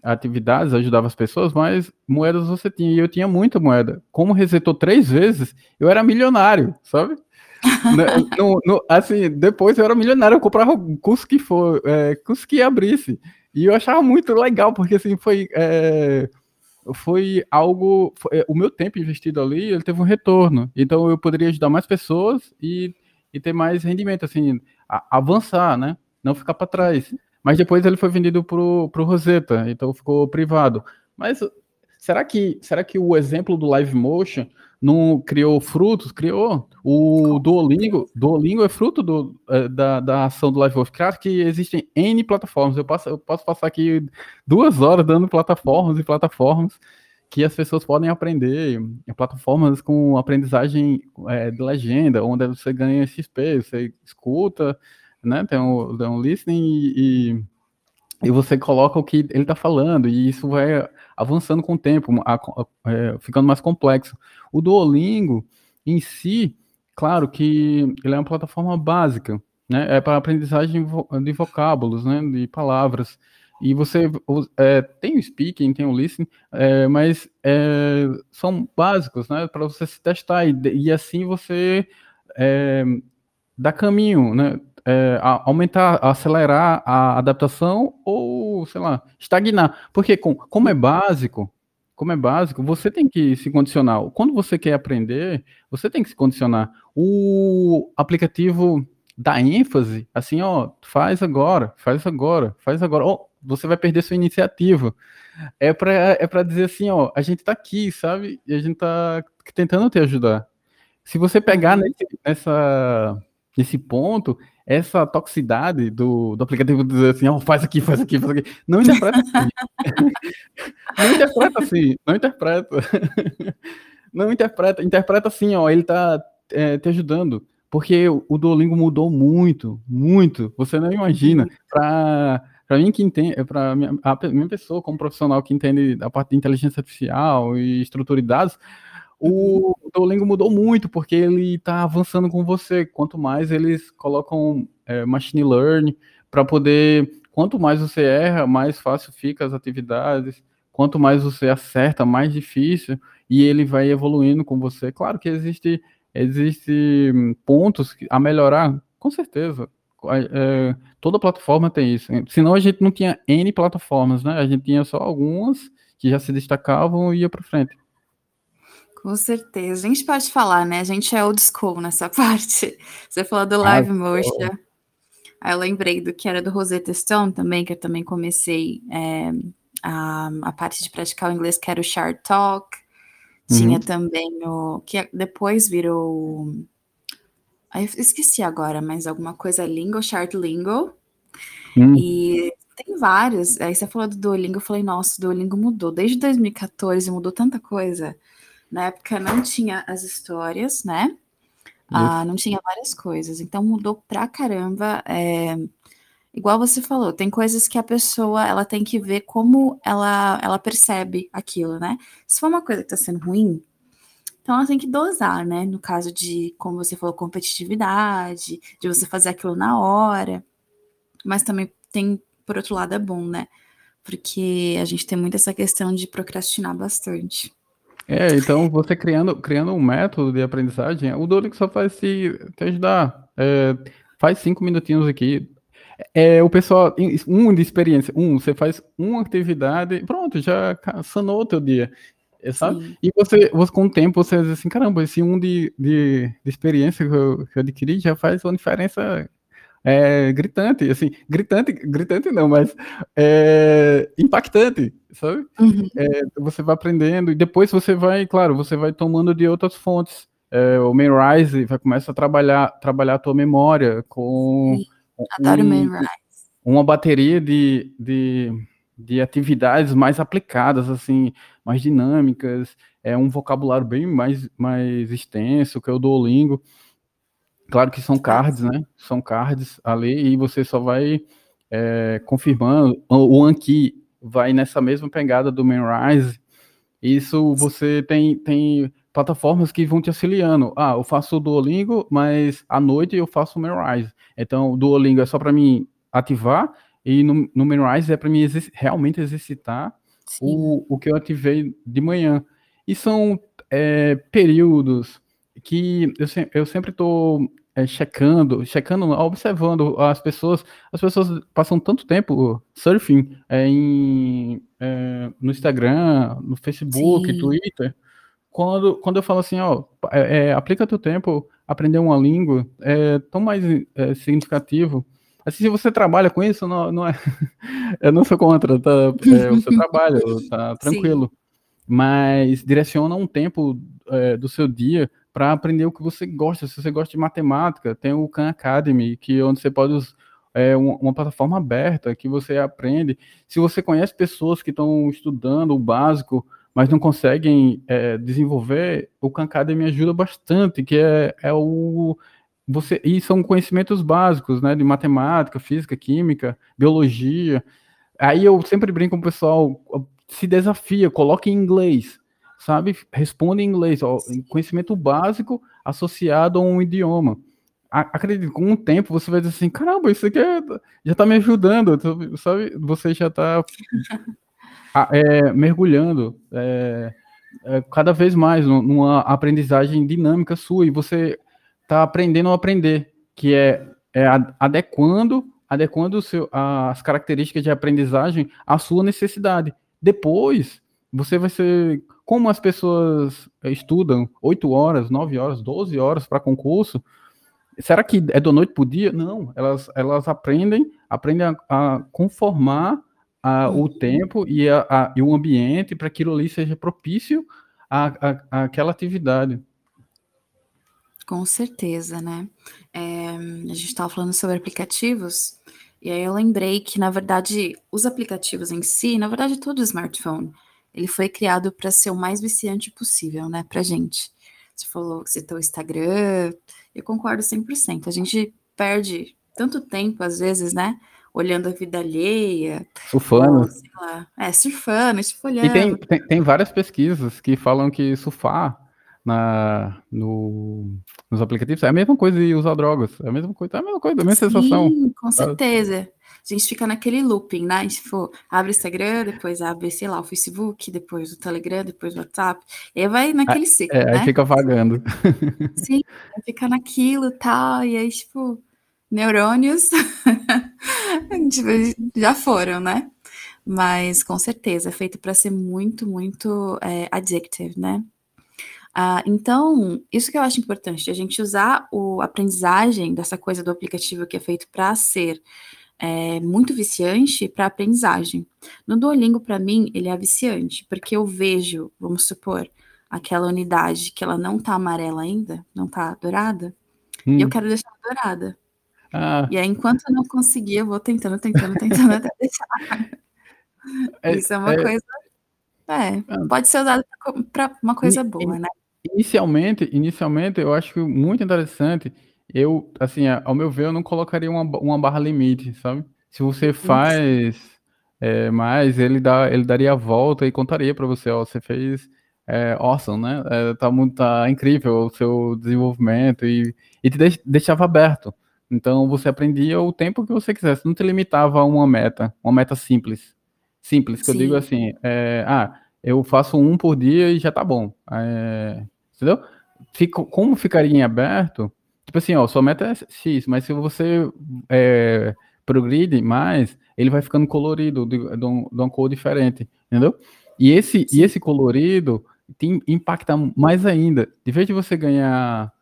atividades, ajudava as pessoas, mais moedas você tinha. E eu tinha muita moeda. Como resetou três vezes, eu era milionário, sabe? *laughs* no, no, assim, depois eu era milionário, eu comprava o curso que for, é, curso que abrisse. E eu achava muito legal, porque assim, foi. É, foi algo. Foi, o meu tempo investido ali, ele teve um retorno. Então eu poderia ajudar mais pessoas e, e ter mais rendimento, assim, a, avançar, né? Não ficar para trás. Mas depois ele foi vendido para o Rosetta, então ficou privado. Mas será que, será que o exemplo do Live Motion não criou frutos? Criou. O Duolingo, Duolingo é fruto do, da, da ação do Live Motion. Claro que existem N plataformas. Eu posso, eu posso passar aqui duas horas dando plataformas e plataformas que as pessoas podem aprender. Plataformas com aprendizagem é, de legenda, onde você ganha XP, você escuta, né? Tem um, tem um listening e, e, e você coloca o que ele está falando, e isso vai avançando com o tempo, a, a, é, ficando mais complexo. O Duolingo, em si, claro que ele é uma plataforma básica, né? É para aprendizagem de vocábulos, né? De palavras. E você é, tem o speaking, tem o listening, é, mas é, são básicos, né? Para você se testar e, e assim você dá caminho, né? É, aumentar, acelerar a adaptação ou, sei lá, estagnar. Porque com, como é básico, como é básico, você tem que se condicionar. Quando você quer aprender, você tem que se condicionar. O aplicativo dá ênfase, assim, ó, faz agora, faz agora, faz agora. Oh, você vai perder sua iniciativa. É para é para dizer assim, ó, a gente tá aqui, sabe? E a gente tá tentando te ajudar. Se você pegar nesse, nessa, nesse ponto, essa toxicidade do, do aplicativo dizer assim, oh, faz aqui, faz aqui, faz aqui, não interpreta assim. *laughs* não interpreta assim, não interpreta. *laughs* não interpreta, interpreta assim, ó, ele tá é, te ajudando. Porque o Duolingo mudou muito, muito. Você não imagina. Para para mim que entende, para minha, a minha pessoa como profissional que entende a parte de inteligência artificial e estrutura de dados, o Duolingo mudou muito porque ele está avançando com você. Quanto mais eles colocam é, machine learning para poder, quanto mais você erra, mais fácil fica as atividades. Quanto mais você acerta, mais difícil e ele vai evoluindo com você. Claro que existe existe pontos a melhorar, com certeza. É, toda plataforma tem isso. Senão a gente não tinha N plataformas, né? A gente tinha só algumas que já se destacavam e ia para frente. Com certeza. A gente pode falar, né? A gente é old school nessa *laughs* parte. Você falou do Live ah, Motion. Aí eu lembrei do que era do Rosetta Stone também, que eu também comecei é, a, a parte de praticar o inglês, que era o Shard Talk. Tinha uhum. também o. que depois virou. Aí esqueci agora, mas alguma coisa Lingo, Chart Lingo. Hum. E tem vários. Aí você falou do Duolingo, eu falei, nossa, o Duolingo mudou. Desde 2014 mudou tanta coisa. Na época não tinha as histórias, né? Ah, não tinha várias coisas. Então mudou pra caramba. É, igual você falou, tem coisas que a pessoa ela tem que ver como ela, ela percebe aquilo, né? Se for uma coisa que tá sendo ruim, então ela tem que dosar, né? No caso de, como você falou, competitividade, de você fazer aquilo na hora. Mas também tem, por outro lado, é bom, né? Porque a gente tem muito essa questão de procrastinar bastante. É, então você criando, criando um método de aprendizagem, o Duolingo só faz se te ajudar. É, faz cinco minutinhos aqui. É, o pessoal, um de experiência, um, você faz uma atividade, pronto, já sanou o teu dia. É, sabe? Sim. E você, você, com o tempo, você diz assim, caramba, esse um de, de, de experiência que eu, que eu adquiri já faz uma diferença é, gritante, assim, gritante, gritante não, mas é, impactante, sabe? Uhum. É, você vai aprendendo e depois você vai, claro, você vai tomando de outras fontes. É, o Memrise vai começar a trabalhar, trabalhar a tua memória com um, uma bateria de, de, de atividades mais aplicadas, assim, mais dinâmicas, é um vocabulário bem mais, mais extenso que é o Duolingo. Claro que são cards, né? São cards ali e você só vai é, confirmando. O Anki vai nessa mesma pegada do Memrise. Isso você tem, tem plataformas que vão te auxiliando. Ah, eu faço o Duolingo, mas à noite eu faço o Memrise. Então, o Duolingo é só para mim ativar e no, no Memrise é para mim exerc realmente exercitar o, o que eu ativei de manhã. E são é, períodos que eu, se, eu sempre estou é, checando, checando, observando as pessoas. As pessoas passam tanto tempo surfing é, em, é, no Instagram, no Facebook, Sim. Twitter. Quando, quando eu falo assim, ó, é, é, aplica teu tempo, aprender uma língua, é tão mais é, significativo. Assim, se você trabalha com isso, não, não é. *laughs* eu não sou contra, tá? Você trabalha, tá tranquilo. Sim. Mas direciona um tempo do seu dia para aprender o que você gosta. Se você gosta de matemática, tem o Khan Academy, que onde você pode é uma, uma, plataforma aberta que você aprende. Se você conhece pessoas que estão estudando o básico, mas não conseguem é, desenvolver, o Khan Academy ajuda bastante, que é, é o você e são conhecimentos básicos, né, de matemática, física, química, biologia. Aí eu sempre brinco com o pessoal, se desafia, coloque em inglês sabe, responde em inglês, ó, conhecimento básico associado a um idioma. Acredito, com o tempo você vai dizer assim, caramba, isso aqui é, já está me ajudando, sabe? Você já *laughs* está é, mergulhando é, é, cada vez mais numa aprendizagem dinâmica sua e você está aprendendo a aprender, que é, é adequando, adequando seu, as características de aprendizagem à sua necessidade. Depois, você vai ser como as pessoas estudam 8 horas, 9 horas, 12 horas para concurso, será que é do noite para o dia? Não, elas, elas aprendem, aprendem a, a conformar a, o uhum. tempo e, a, e o ambiente para que aquilo ali seja propício àquela atividade. Com certeza, né? É, a gente estava falando sobre aplicativos, e aí eu lembrei que, na verdade, os aplicativos em si, na verdade, todo smartphone, ele foi criado para ser o mais viciante possível, né, pra gente. Você falou que citou o Instagram, eu concordo 100%. A gente perde tanto tempo, às vezes, né, olhando a vida alheia. Surfando. Ou, sei lá, é, surfando, tipo, olhando. E tem, tem, tem várias pesquisas que falam que surfar na, no, nos aplicativos é a mesma coisa de usar drogas. É a mesma coisa, é a mesma coisa, a mesma Sim, sensação. com certeza a gente fica naquele looping, né? Tipo, abre o Instagram, depois abre, sei lá, o Facebook, depois o Telegram, depois o WhatsApp, e aí vai naquele ciclo, é, né? Aí fica vagando. Sim, fica naquilo e tal, e aí, tipo, neurônios *laughs* já foram, né? Mas com certeza é feito para ser muito, muito é, addictive, né? Ah, então, isso que eu acho importante, a gente usar o aprendizagem dessa coisa do aplicativo que é feito para ser é, muito viciante para aprendizagem. No Duolingo, para mim, ele é viciante, porque eu vejo, vamos supor, aquela unidade que ela não tá amarela ainda, não tá dourada, hum. e eu hum. quero deixar dourada. Ah. E aí, enquanto eu não conseguir, eu vou tentando, tentando, tentando até *laughs* deixar. É, Isso é uma é, coisa. É, ah. pode ser usado para uma coisa boa, né? Inicialmente, inicialmente, eu acho muito interessante. Eu, assim, ao meu ver, eu não colocaria uma, uma barra limite, sabe? Se você faz é, mais, ele, dá, ele daria a volta e contaria para você, ó, você fez é, awesome, né? É, tá, muito, tá incrível o seu desenvolvimento e, e te deixava aberto. Então você aprendia o tempo que você quisesse, não te limitava a uma meta, uma meta simples. Simples, que Sim. eu digo assim, é, ah, eu faço um por dia e já tá bom. É, entendeu? Fico, como ficaria em aberto, tipo assim, ó, sua meta é X, mas se você é, progride mais, ele vai ficando colorido, de, de, um, de uma cor diferente, entendeu? E esse, e esse colorido tem, impacta mais ainda. De vez de você ganhar.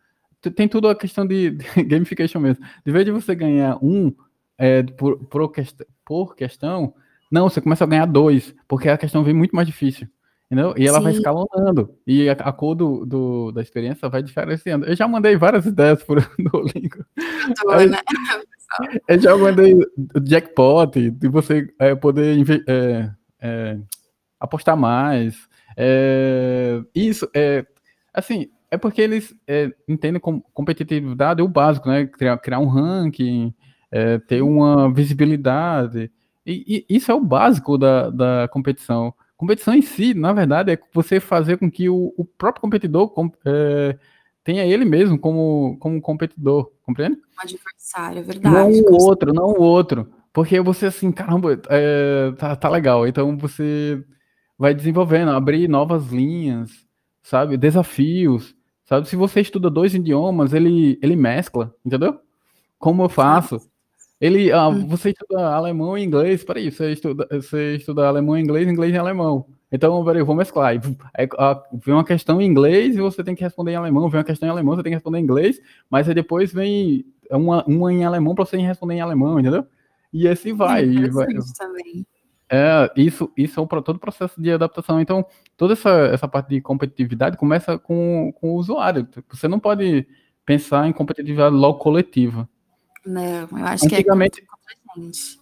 Tem tudo a questão de, de *laughs* gamification mesmo. De vez de você ganhar um é, por, por, por questão, não, você começa a ganhar dois, porque a questão vem muito mais difícil. Entendeu? E ela Sim. vai escalonando. E a, a cor do, do, da experiência vai diferenciando. Eu já mandei várias ideias *laughs* por Duolingo. Aí, né? *laughs* Eu já mandei jackpot, de você é, poder é, é, apostar mais. É, isso, é, assim, é porque eles é, entendem como competitividade é o básico, né? Criar, criar um ranking, é, ter uma visibilidade. E, e, isso é o básico da, da competição. Competição em si, na verdade, é você fazer com que o, o próprio competidor é, tenha ele mesmo como, como competidor, compreende? Um adversário, é verdade. Não o outro, não o outro. Porque você, assim, caramba, é, tá, tá legal. Então você vai desenvolvendo, abrir novas linhas, sabe? Desafios, sabe? Se você estuda dois idiomas, ele, ele mescla, entendeu? Como eu faço? Ele, ah, hum. você estuda alemão e inglês, peraí, você estuda, você estuda alemão e inglês, inglês e alemão. Então, peraí, eu vou mesclar. Aí, ah, vem uma questão em inglês e você tem que responder em alemão, vem uma questão em alemão, você tem que responder em inglês, mas aí depois vem uma, uma em alemão para você responder em alemão, entendeu? E assim vai. É vai. também. É, isso, isso é o, todo o processo de adaptação. Então, toda essa, essa parte de competitividade começa com, com o usuário. Você não pode pensar em competitividade logo coletiva. Não, eu acho Antigamente, que é contra a gente.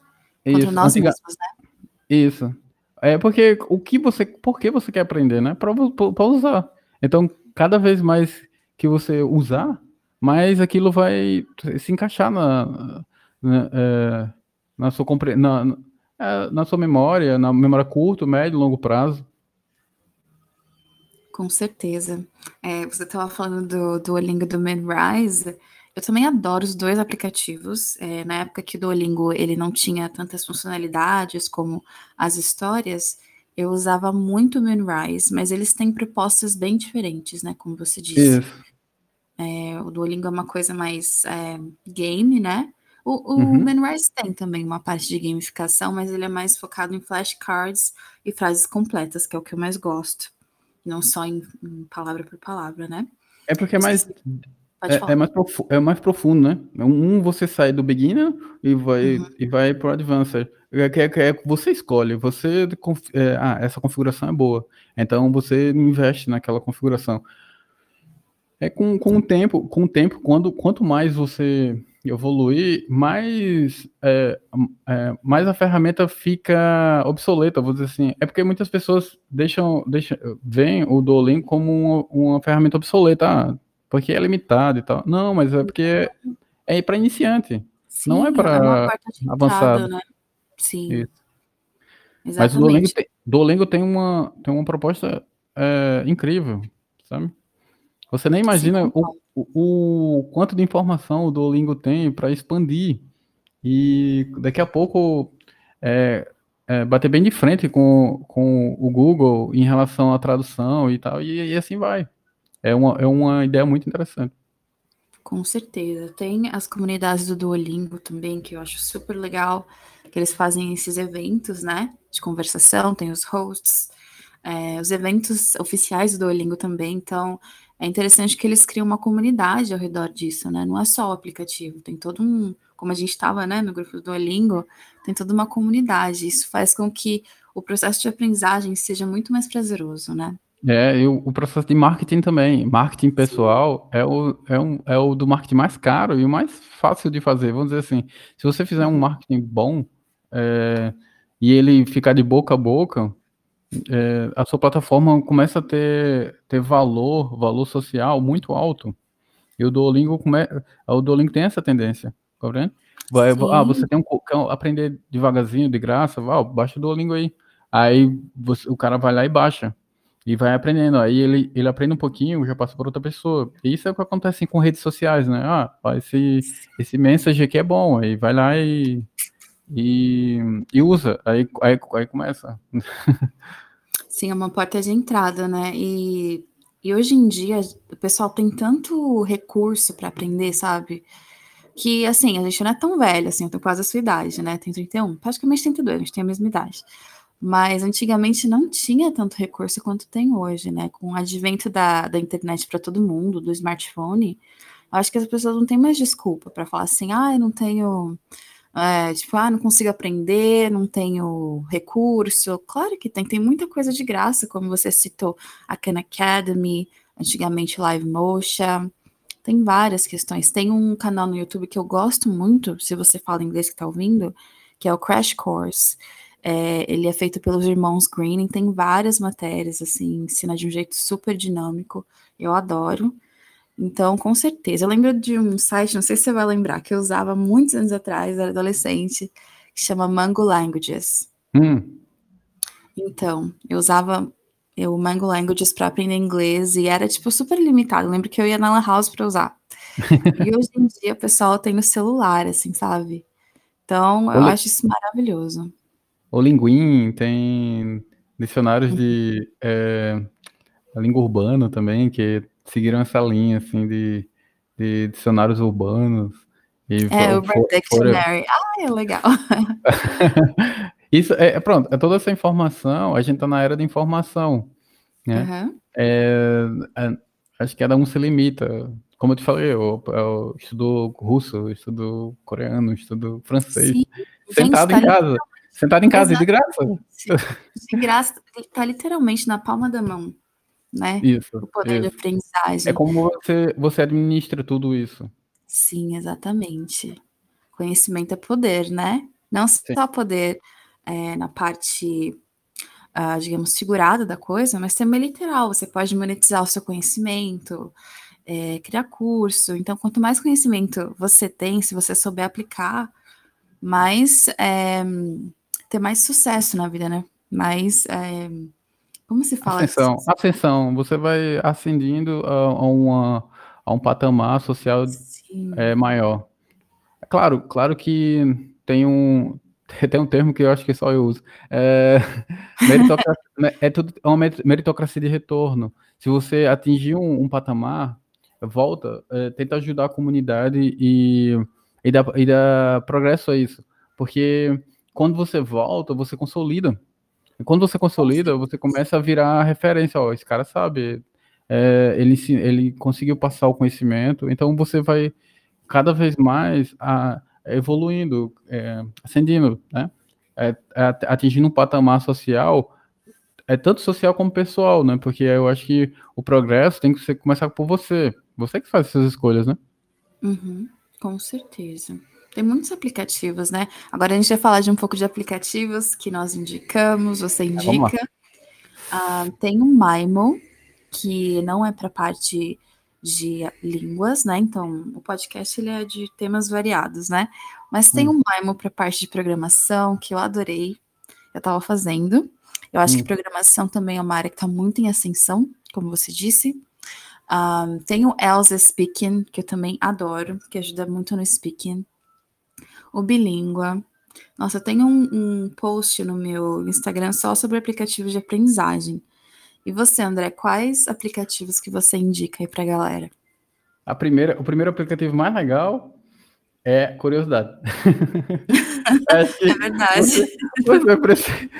Contra isso, nós antiga, mesmos, né? Isso. É porque o que você, por que você quer aprender, né? Para usar. Então, cada vez mais que você usar, mais aquilo vai se encaixar na, na, é, na sua na, é, na sua memória, na memória curto, médio, longo prazo. Com certeza. É, você estava falando do Duolingo do Manrise. Eu também adoro os dois aplicativos. É, na época que o Duolingo ele não tinha tantas funcionalidades como as histórias, eu usava muito o Manrise, mas eles têm propostas bem diferentes, né? Como você disse. É, o Duolingo é uma coisa mais é, game, né? O, o uhum. Manrise tem também uma parte de gamificação, mas ele é mais focado em flashcards e frases completas, que é o que eu mais gosto. Não só em, em palavra por palavra, né? É porque é mais. É, é, mais é mais profundo, né? Um você sai do beginner e vai, uhum. e vai pro advanced. É, é, é, você escolhe, você. É, ah, essa configuração é boa. Então você investe naquela configuração. É com, com o tempo, com o tempo, quando, quanto mais você evoluir, mais, é, é, mais a ferramenta fica obsoleta, vou dizer assim. É porque muitas pessoas deixam, deixam veem o Duolingo como uma, uma ferramenta obsoleta, ah, porque é limitado e tal. Não, mas é porque é, para iniciante, Sim, não é para é avançado. Né? Sim. Isso. Mas o Duolingo tem, Duolingo tem uma, tem uma proposta é, incrível, sabe? Você nem imagina Sim, o, o, o, quanto de informação o Duolingo tem para expandir. E daqui a pouco é, é, bater bem de frente com, com o Google em relação à tradução e tal, e, e assim vai. É uma, é uma ideia muito interessante. Com certeza. Tem as comunidades do Duolingo também, que eu acho super legal, que eles fazem esses eventos, né, de conversação, tem os hosts, é, os eventos oficiais do Duolingo também, então é interessante que eles criam uma comunidade ao redor disso, né? Não é só o aplicativo, tem todo um, como a gente estava, né, no grupo do Duolingo, tem toda uma comunidade. Isso faz com que o processo de aprendizagem seja muito mais prazeroso, né? É, e o, o, processo de marketing também. Marketing pessoal é o, é, um, é o do marketing mais caro e o mais fácil de fazer. Vamos dizer assim, se você fizer um marketing bom é, e ele ficar de boca a boca, é, a sua plataforma começa a ter, ter valor, valor social muito alto. E o Duolingo, come, o Duolingo tem essa tendência, tá vendo? Vai, ah, você tem um, aprender devagarzinho, de graça, vai, baixa o Duolingo aí. Aí você, o cara vai lá e baixa. E vai aprendendo. Aí ele, ele aprende um pouquinho, já passa por outra pessoa. E isso é o que acontece com redes sociais, né? Ah, esse, esse message aqui é bom. Aí vai lá e, e, e usa. Aí, aí, aí começa. *laughs* Sim, é uma porta de entrada, né? E, e hoje em dia o pessoal tem tanto recurso para aprender, sabe? Que assim, a gente não é tão velho, assim, eu tenho quase a sua idade, né? Tem 31, praticamente 32, a gente tem a mesma idade. Mas antigamente não tinha tanto recurso quanto tem hoje, né? Com o advento da, da internet para todo mundo, do smartphone, acho que as pessoas não têm mais desculpa para falar assim, ah, eu não tenho. É, tipo, ah, não consigo aprender, não tenho recurso. Claro que tem, tem muita coisa de graça, como você citou, a Khan Academy, antigamente Live Motion, tem várias questões. Tem um canal no YouTube que eu gosto muito, se você fala inglês que está ouvindo, que é o Crash Course. É, ele é feito pelos irmãos Green, tem várias matérias, assim, ensina de um jeito super dinâmico, eu adoro. Então, com certeza. Eu lembro de um site, não sei se você vai lembrar, que eu usava muitos anos atrás, era adolescente, que chama Mango Languages. Hum. Então, eu usava o Mango Languages para aprender inglês e era, tipo, super limitado. Eu lembro que eu ia na Lan House para usar. *laughs* e hoje em dia o pessoal tem no celular, assim, sabe? Então, eu acho isso maravilhoso. O Linguim tem dicionários de é, língua urbana também, que seguiram essa linha, assim, de, de dicionários urbanos. E é, o Dictionary. Ah, é legal. *laughs* Isso, é, é, pronto, é toda essa informação, a gente está na era de informação, né? Uhum. É, é, acho que cada um se limita. Como eu te falei, eu, eu estudo russo, eu estudo coreano, eu estudo francês, Sim. sentado em tá casa. Sentado em casa, de graça. De graça, está literalmente na palma da mão, né? Isso. O poder isso. de aprendizagem. É como você, você administra tudo isso. Sim, exatamente. Conhecimento é poder, né? Não Sim. só poder é, na parte, uh, digamos, segurada da coisa, mas também literal. Você pode monetizar o seu conhecimento, é, criar curso. Então, quanto mais conhecimento você tem, se você souber aplicar, mais é, ter mais sucesso na vida, né? Mais. É, como se fala? Ascensão, ascensão. Você vai ascendendo a, a, uma, a um patamar social é, maior. Claro, claro que tem um, *laughs* tem um termo que eu acho que só eu uso. É, *laughs* é tudo é uma meritocracia de retorno. Se você atingir um, um patamar, volta, é, tenta ajudar a comunidade e, e, dá, e dá progresso a isso. Porque quando você volta, você consolida. E quando você consolida, você começa a virar referência. Ó, esse cara sabe, é, ele, ele conseguiu passar o conhecimento, então você vai cada vez mais a, evoluindo, é, ascendendo, né? É, é, atingindo um patamar social, é tanto social como pessoal, né? Porque eu acho que o progresso tem que ser, começar por você. Você que faz essas escolhas, né? Uhum, com certeza. Tem muitos aplicativos, né? Agora a gente vai falar de um pouco de aplicativos que nós indicamos, você indica. Ah, tem o Maimo, que não é para parte de línguas, né? Então, o podcast ele é de temas variados, né? Mas tem hum. um Maimo para parte de programação que eu adorei. Eu estava fazendo. Eu acho hum. que programação também é uma área que está muito em ascensão, como você disse. Um, tem o Elsa Speaking, que eu também adoro, que ajuda muito no speaking o Bilíngua. Nossa, tem um, um post no meu Instagram só sobre aplicativos de aprendizagem. E você, André, quais aplicativos que você indica aí pra galera? A primeira, o primeiro aplicativo mais legal é curiosidade. *laughs* é verdade. Você, você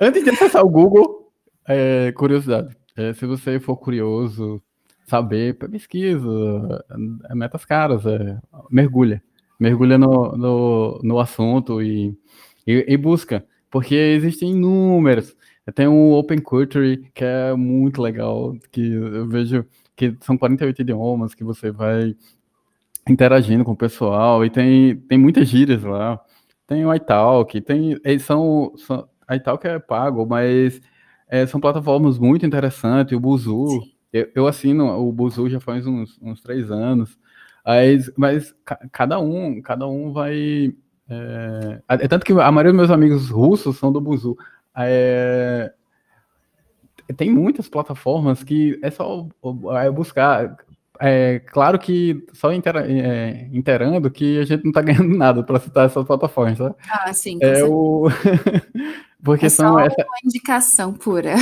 antes de acessar o Google, é, curiosidade. É, se você for curioso, saber, pesquisa, é metas caras, é, mergulha mergulha no, no, no assunto e, e, e, busca, porque existem inúmeros. Tem o Open Culture, que é muito legal, que eu vejo que são 48 idiomas que você vai interagindo com o pessoal, e tem, tem muitas gírias lá. Tem o iTalk, tem. Eles são. são Italk é pago, mas é, são plataformas muito interessantes. O Buzu, eu, eu, assino o Buzu já faz uns, uns três anos. Mas, mas cada um, cada um vai. É, é, tanto que a maioria dos meus amigos russos são do Buzu. É, tem muitas plataformas que é só buscar. É claro que só intera, é, interando que a gente não está *laughs* ganhando nada para citar essas plataformas, tá? Ah, sim. É o *laughs* porque é são essa uma indicação pura.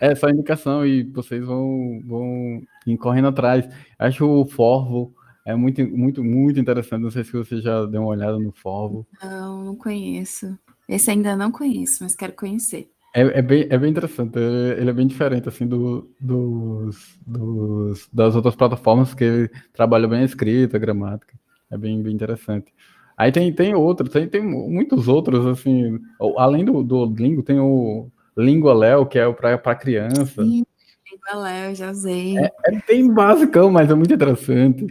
É só indicação e vocês vão vão correndo atrás. Acho o Forvo é muito muito muito interessante. Não sei se você já deu uma olhada no Forvo. Não, não conheço. Esse ainda não conheço, mas quero conhecer. É, é, bem, é bem interessante, ele é bem diferente assim do, dos, dos, das outras plataformas que ele trabalha bem a escrita, a gramática. É bem, bem interessante. Aí tem, tem outros, tem, tem muitos outros, assim, além do, do Lingo, tem o Língua Léo, que é para criança. Sim, Língua Léo, já usei. É, é, bem basicão, mas é muito interessante.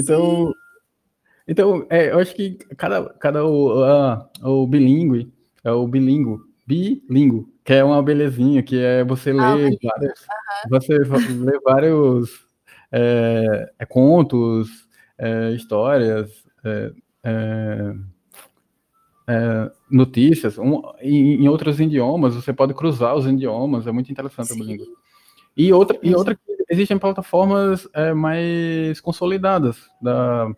Então, Sim. então é, eu acho que cada, cada o, uh, o bilíngue, é o bilíngue, bilingo, que é uma belezinha, que é você ah, ler vários, uhum. você lê vários é, é, contos, é, histórias, é, é, notícias, um, em, em, outros idiomas, você pode cruzar os idiomas, é muito interessante Sim. o bilíngue. E outra, e outra existem plataformas mais consolidadas da,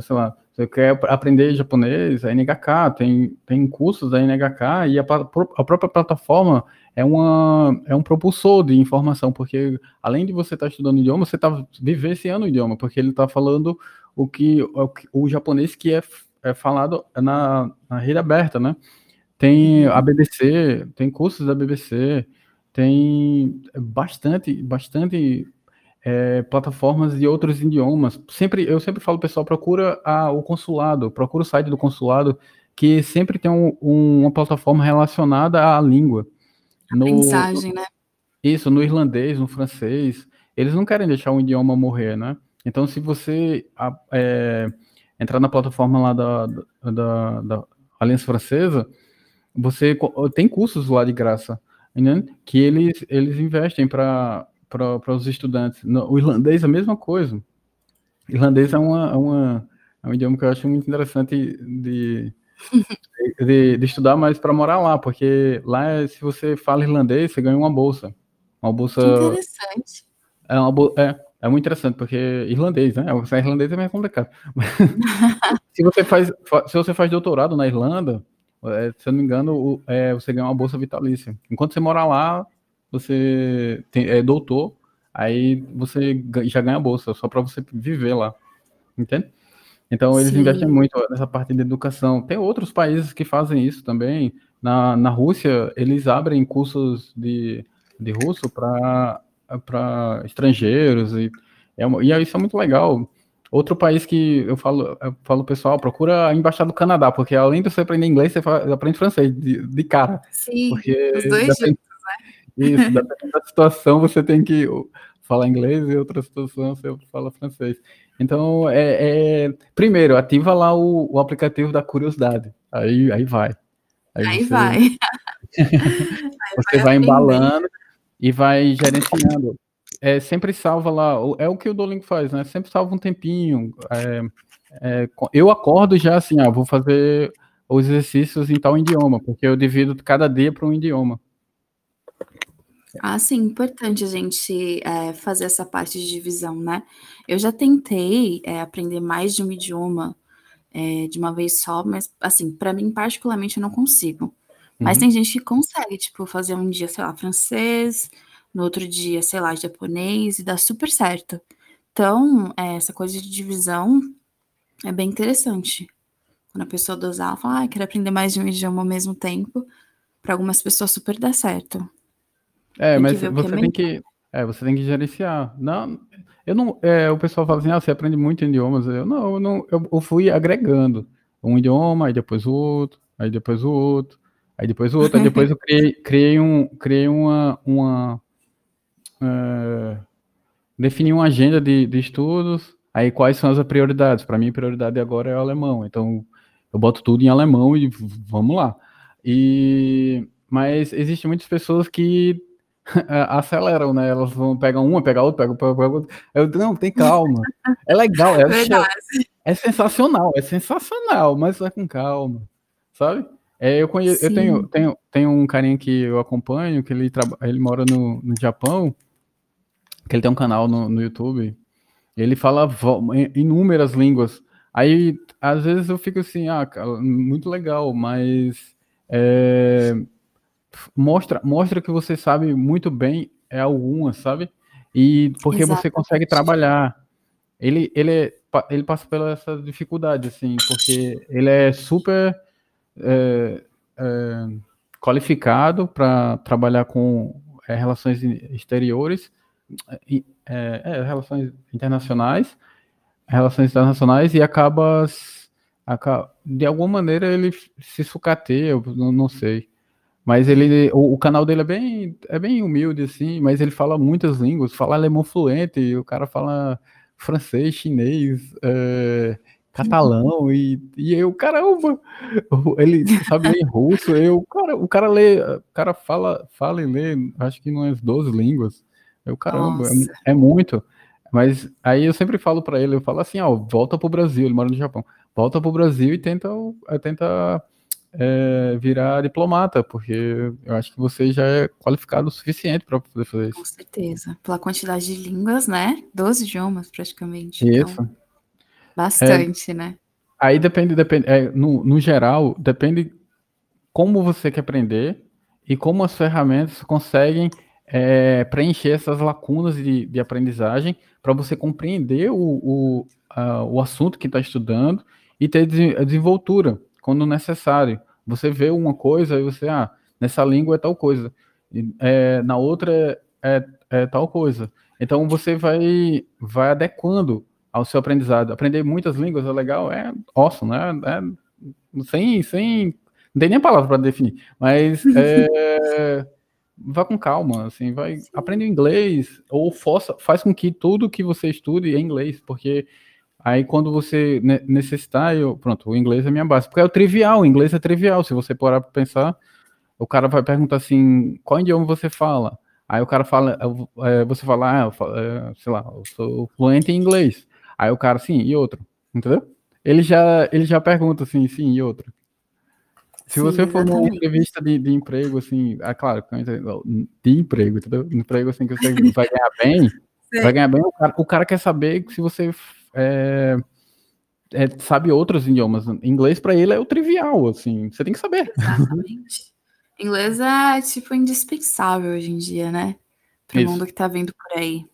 sei lá, você quer aprender japonês, a NHK, tem, tem cursos da NHK e a, a própria plataforma é, uma, é um propulsor de informação, porque além de você estar tá estudando idioma, você está vivenciando o idioma, porque ele está falando o que o, o, japonês que é, é falado na, na rede aberta, né? Tem a BBC, tem cursos da BBC, tem bastante, bastante é, plataformas de outros idiomas. Sempre, eu sempre falo, pessoal, procura a, o consulado, procura o site do consulado, que sempre tem um, um, uma plataforma relacionada à língua. No, Mensagem, né? Isso, no irlandês, no francês, eles não querem deixar o idioma morrer, né? Então, se você é, entrar na plataforma lá da, da, da Aliança Francesa, você tem cursos lá de graça? Que eles, eles investem para os estudantes. No, o irlandês é a mesma coisa. O irlandês é, uma, é, uma, é um idioma que eu acho muito interessante de, *laughs* de, de estudar, mas para morar lá, porque lá, se você fala irlandês, você ganha uma bolsa. Uma bolsa. Que interessante. É, uma, é, é muito interessante, porque irlandês, né? Você é irlandês é meio complicado. *laughs* se, você faz, se você faz doutorado na Irlanda, é, se eu não me engano, é, você ganha uma bolsa vitalícia. Enquanto você morar lá, você tem, é doutor, aí você já ganha bolsa, só para você viver lá. Entende? Então, eles Sim. investem muito nessa parte de educação. Tem outros países que fazem isso também. Na, na Rússia, eles abrem cursos de, de russo para estrangeiros, e, é, e isso é muito legal. Outro país que eu falo, eu falo pessoal, procura a embaixada do Canadá, porque além de você aprender inglês, você aprende francês de, de cara. Sim, porque os dois jeitos. Isso, dependendo da situação, você tem que falar inglês e outra situação você fala francês. Então, é, é primeiro, ativa lá o, o, aplicativo da curiosidade. Aí, aí vai. Aí, aí você, vai. *laughs* *laughs* você vai, vai embalando e vai gerenciando. É, sempre salva lá, é o que o Duolingo faz, né? Sempre salva um tempinho. É, é, eu acordo já assim, ah, vou fazer os exercícios em tal idioma, porque eu divido cada dia para um idioma. Ah, sim, importante a gente é, fazer essa parte de divisão, né? Eu já tentei é, aprender mais de um idioma é, de uma vez só, mas assim, para mim particularmente eu não consigo. Mas uhum. tem gente que consegue, tipo, fazer um dia, sei lá, francês, no outro dia, sei lá, japonês, e dá super certo. Então, essa coisa de divisão é bem interessante. Quando a pessoa dosar, ela fala, ah, quero aprender mais de um idioma ao mesmo tempo, para algumas pessoas super dá certo. É, tem mas você tem que. É, você tem que gerenciar. Não, eu não. É, o pessoal fala assim, ah, você aprende muito idiomas. Eu não, eu não, eu, eu fui agregando um idioma, aí depois o outro, aí depois o outro. Aí depois o outro, aí depois eu criei, criei, um, criei uma, uma uh, defini uma agenda de, de estudos, aí quais são as prioridades? Para mim, a prioridade agora é o alemão, então eu boto tudo em alemão e vamos lá. E, mas existem muitas pessoas que *laughs* aceleram, né? Elas vão pegar uma, pegar outra, pega, pega, outra. Eu não, tem calma. É legal, é, *laughs* *laughs* é sensacional, é sensacional, mas vai com calma, sabe? É, eu conheço, eu tenho, tenho, tenho um carinha que eu acompanho, que ele, trabalha, ele mora no, no Japão, que ele tem um canal no, no YouTube, ele fala inúmeras línguas. Aí, às vezes eu fico assim, ah, muito legal, mas é, mostra, mostra que você sabe muito bem é alguma, sabe? E porque você consegue trabalhar. Ele, ele, ele passa pela essa dificuldade, assim, porque ele é super é, é, qualificado para trabalhar com é, relações exteriores, é, é, relações internacionais, relações internacionais e acaba, acaba, de alguma maneira ele se sucateia, eu não, não sei. Mas ele, o, o, canal dele é bem, é bem humilde, assim, mas ele fala muitas línguas, fala alemão fluente, o cara fala francês, chinês, é, catalão, e, e eu, caramba, ele sabe ler russo, eu, cara, o cara lê, o cara fala, fala e lê, acho que umas 12 línguas. Eu, caramba, é, é, muito. Mas aí eu sempre falo para ele, eu falo assim, ó, volta pro Brasil, ele mora no Japão, volta pro Brasil e tenta, tenta é, virar diplomata, porque eu acho que você já é qualificado o suficiente para poder fazer isso. Com certeza. Pela quantidade de línguas, né? 12 idiomas praticamente. Isso. Então, bastante, é, né? Aí depende, depende é, no, no geral, depende como você quer aprender e como as ferramentas conseguem é, preencher essas lacunas de, de aprendizagem para você compreender o, o, a, o assunto que está estudando e ter desenvoltura quando necessário. Você vê uma coisa e você, ah, nessa língua é tal coisa, é, na outra é, é, tal coisa. Então você vai, vai adequando ao seu aprendizado. Aprender muitas línguas é legal, é awesome, né? É, sem, sem, não tem nem palavra para definir, mas *laughs* é, vá com calma, assim, vai, aprende inglês ou força, faz com que tudo que você estude é inglês, porque Aí quando você necessitar, eu, pronto, o inglês é minha base. Porque é o trivial, o inglês é trivial. Se você parar para pensar, o cara vai perguntar assim, qual idioma você fala? Aí o cara fala, é, você fala, ah, falo, é, sei lá, eu sou fluente em inglês. Aí o cara, sim, e outro? Entendeu? Ele já, ele já pergunta assim, sim, e outro? Se sim, você for numa entrevista de, de emprego, assim, é claro, de emprego, entendeu? Emprego assim que você vai ganhar bem, *laughs* sim. vai ganhar bem, o cara, o cara quer saber se você é, é, sabe outros idiomas. Inglês para ele é o trivial, assim, você tem que saber. Exatamente. Inglês é tipo indispensável hoje em dia, né? Para o mundo que está vindo por aí.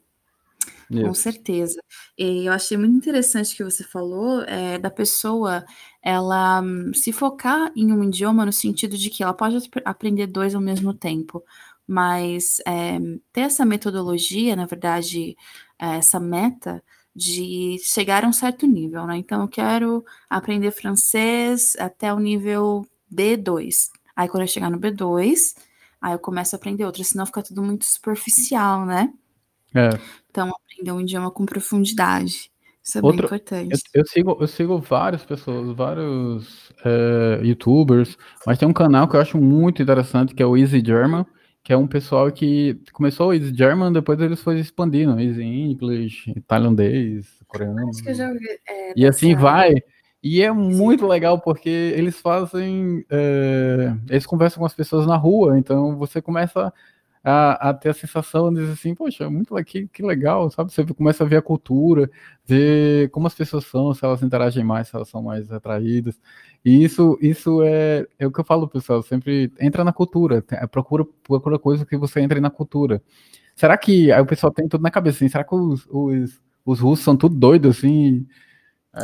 Isso. Com certeza. E eu achei muito interessante que você falou é, da pessoa ela um, se focar em um idioma no sentido de que ela pode aprender dois ao mesmo tempo, mas é, ter essa metodologia, na verdade, é, essa meta, de chegar a um certo nível, né? Então eu quero aprender francês até o nível B2. Aí quando eu chegar no B2, aí eu começo a aprender outras, senão fica tudo muito superficial, né? É. Então aprender um idioma com profundidade. Isso é Outro, bem importante. Eu, eu, sigo, eu sigo várias pessoas, vários é, youtubers, mas tem um canal que eu acho muito interessante, que é o Easy German, que é um pessoal que começou Easy German, depois eles foram expandindo, Easy English, tailandês, coreano. É, e assim vai. E é muito Sim. legal porque eles fazem. É, eles conversam com as pessoas na rua, então você começa a, a ter a sensação de assim, poxa, muito que, que legal, sabe? Você começa a ver a cultura, ver como as pessoas são, se elas interagem mais, se elas são mais atraídas. E isso, isso é, é o que eu falo, pessoal, sempre entra na cultura, procura, procura coisa que você entre na cultura. Será que aí o pessoal tem tudo na cabeça assim, será que os, os, os russos são tudo doidos assim? É,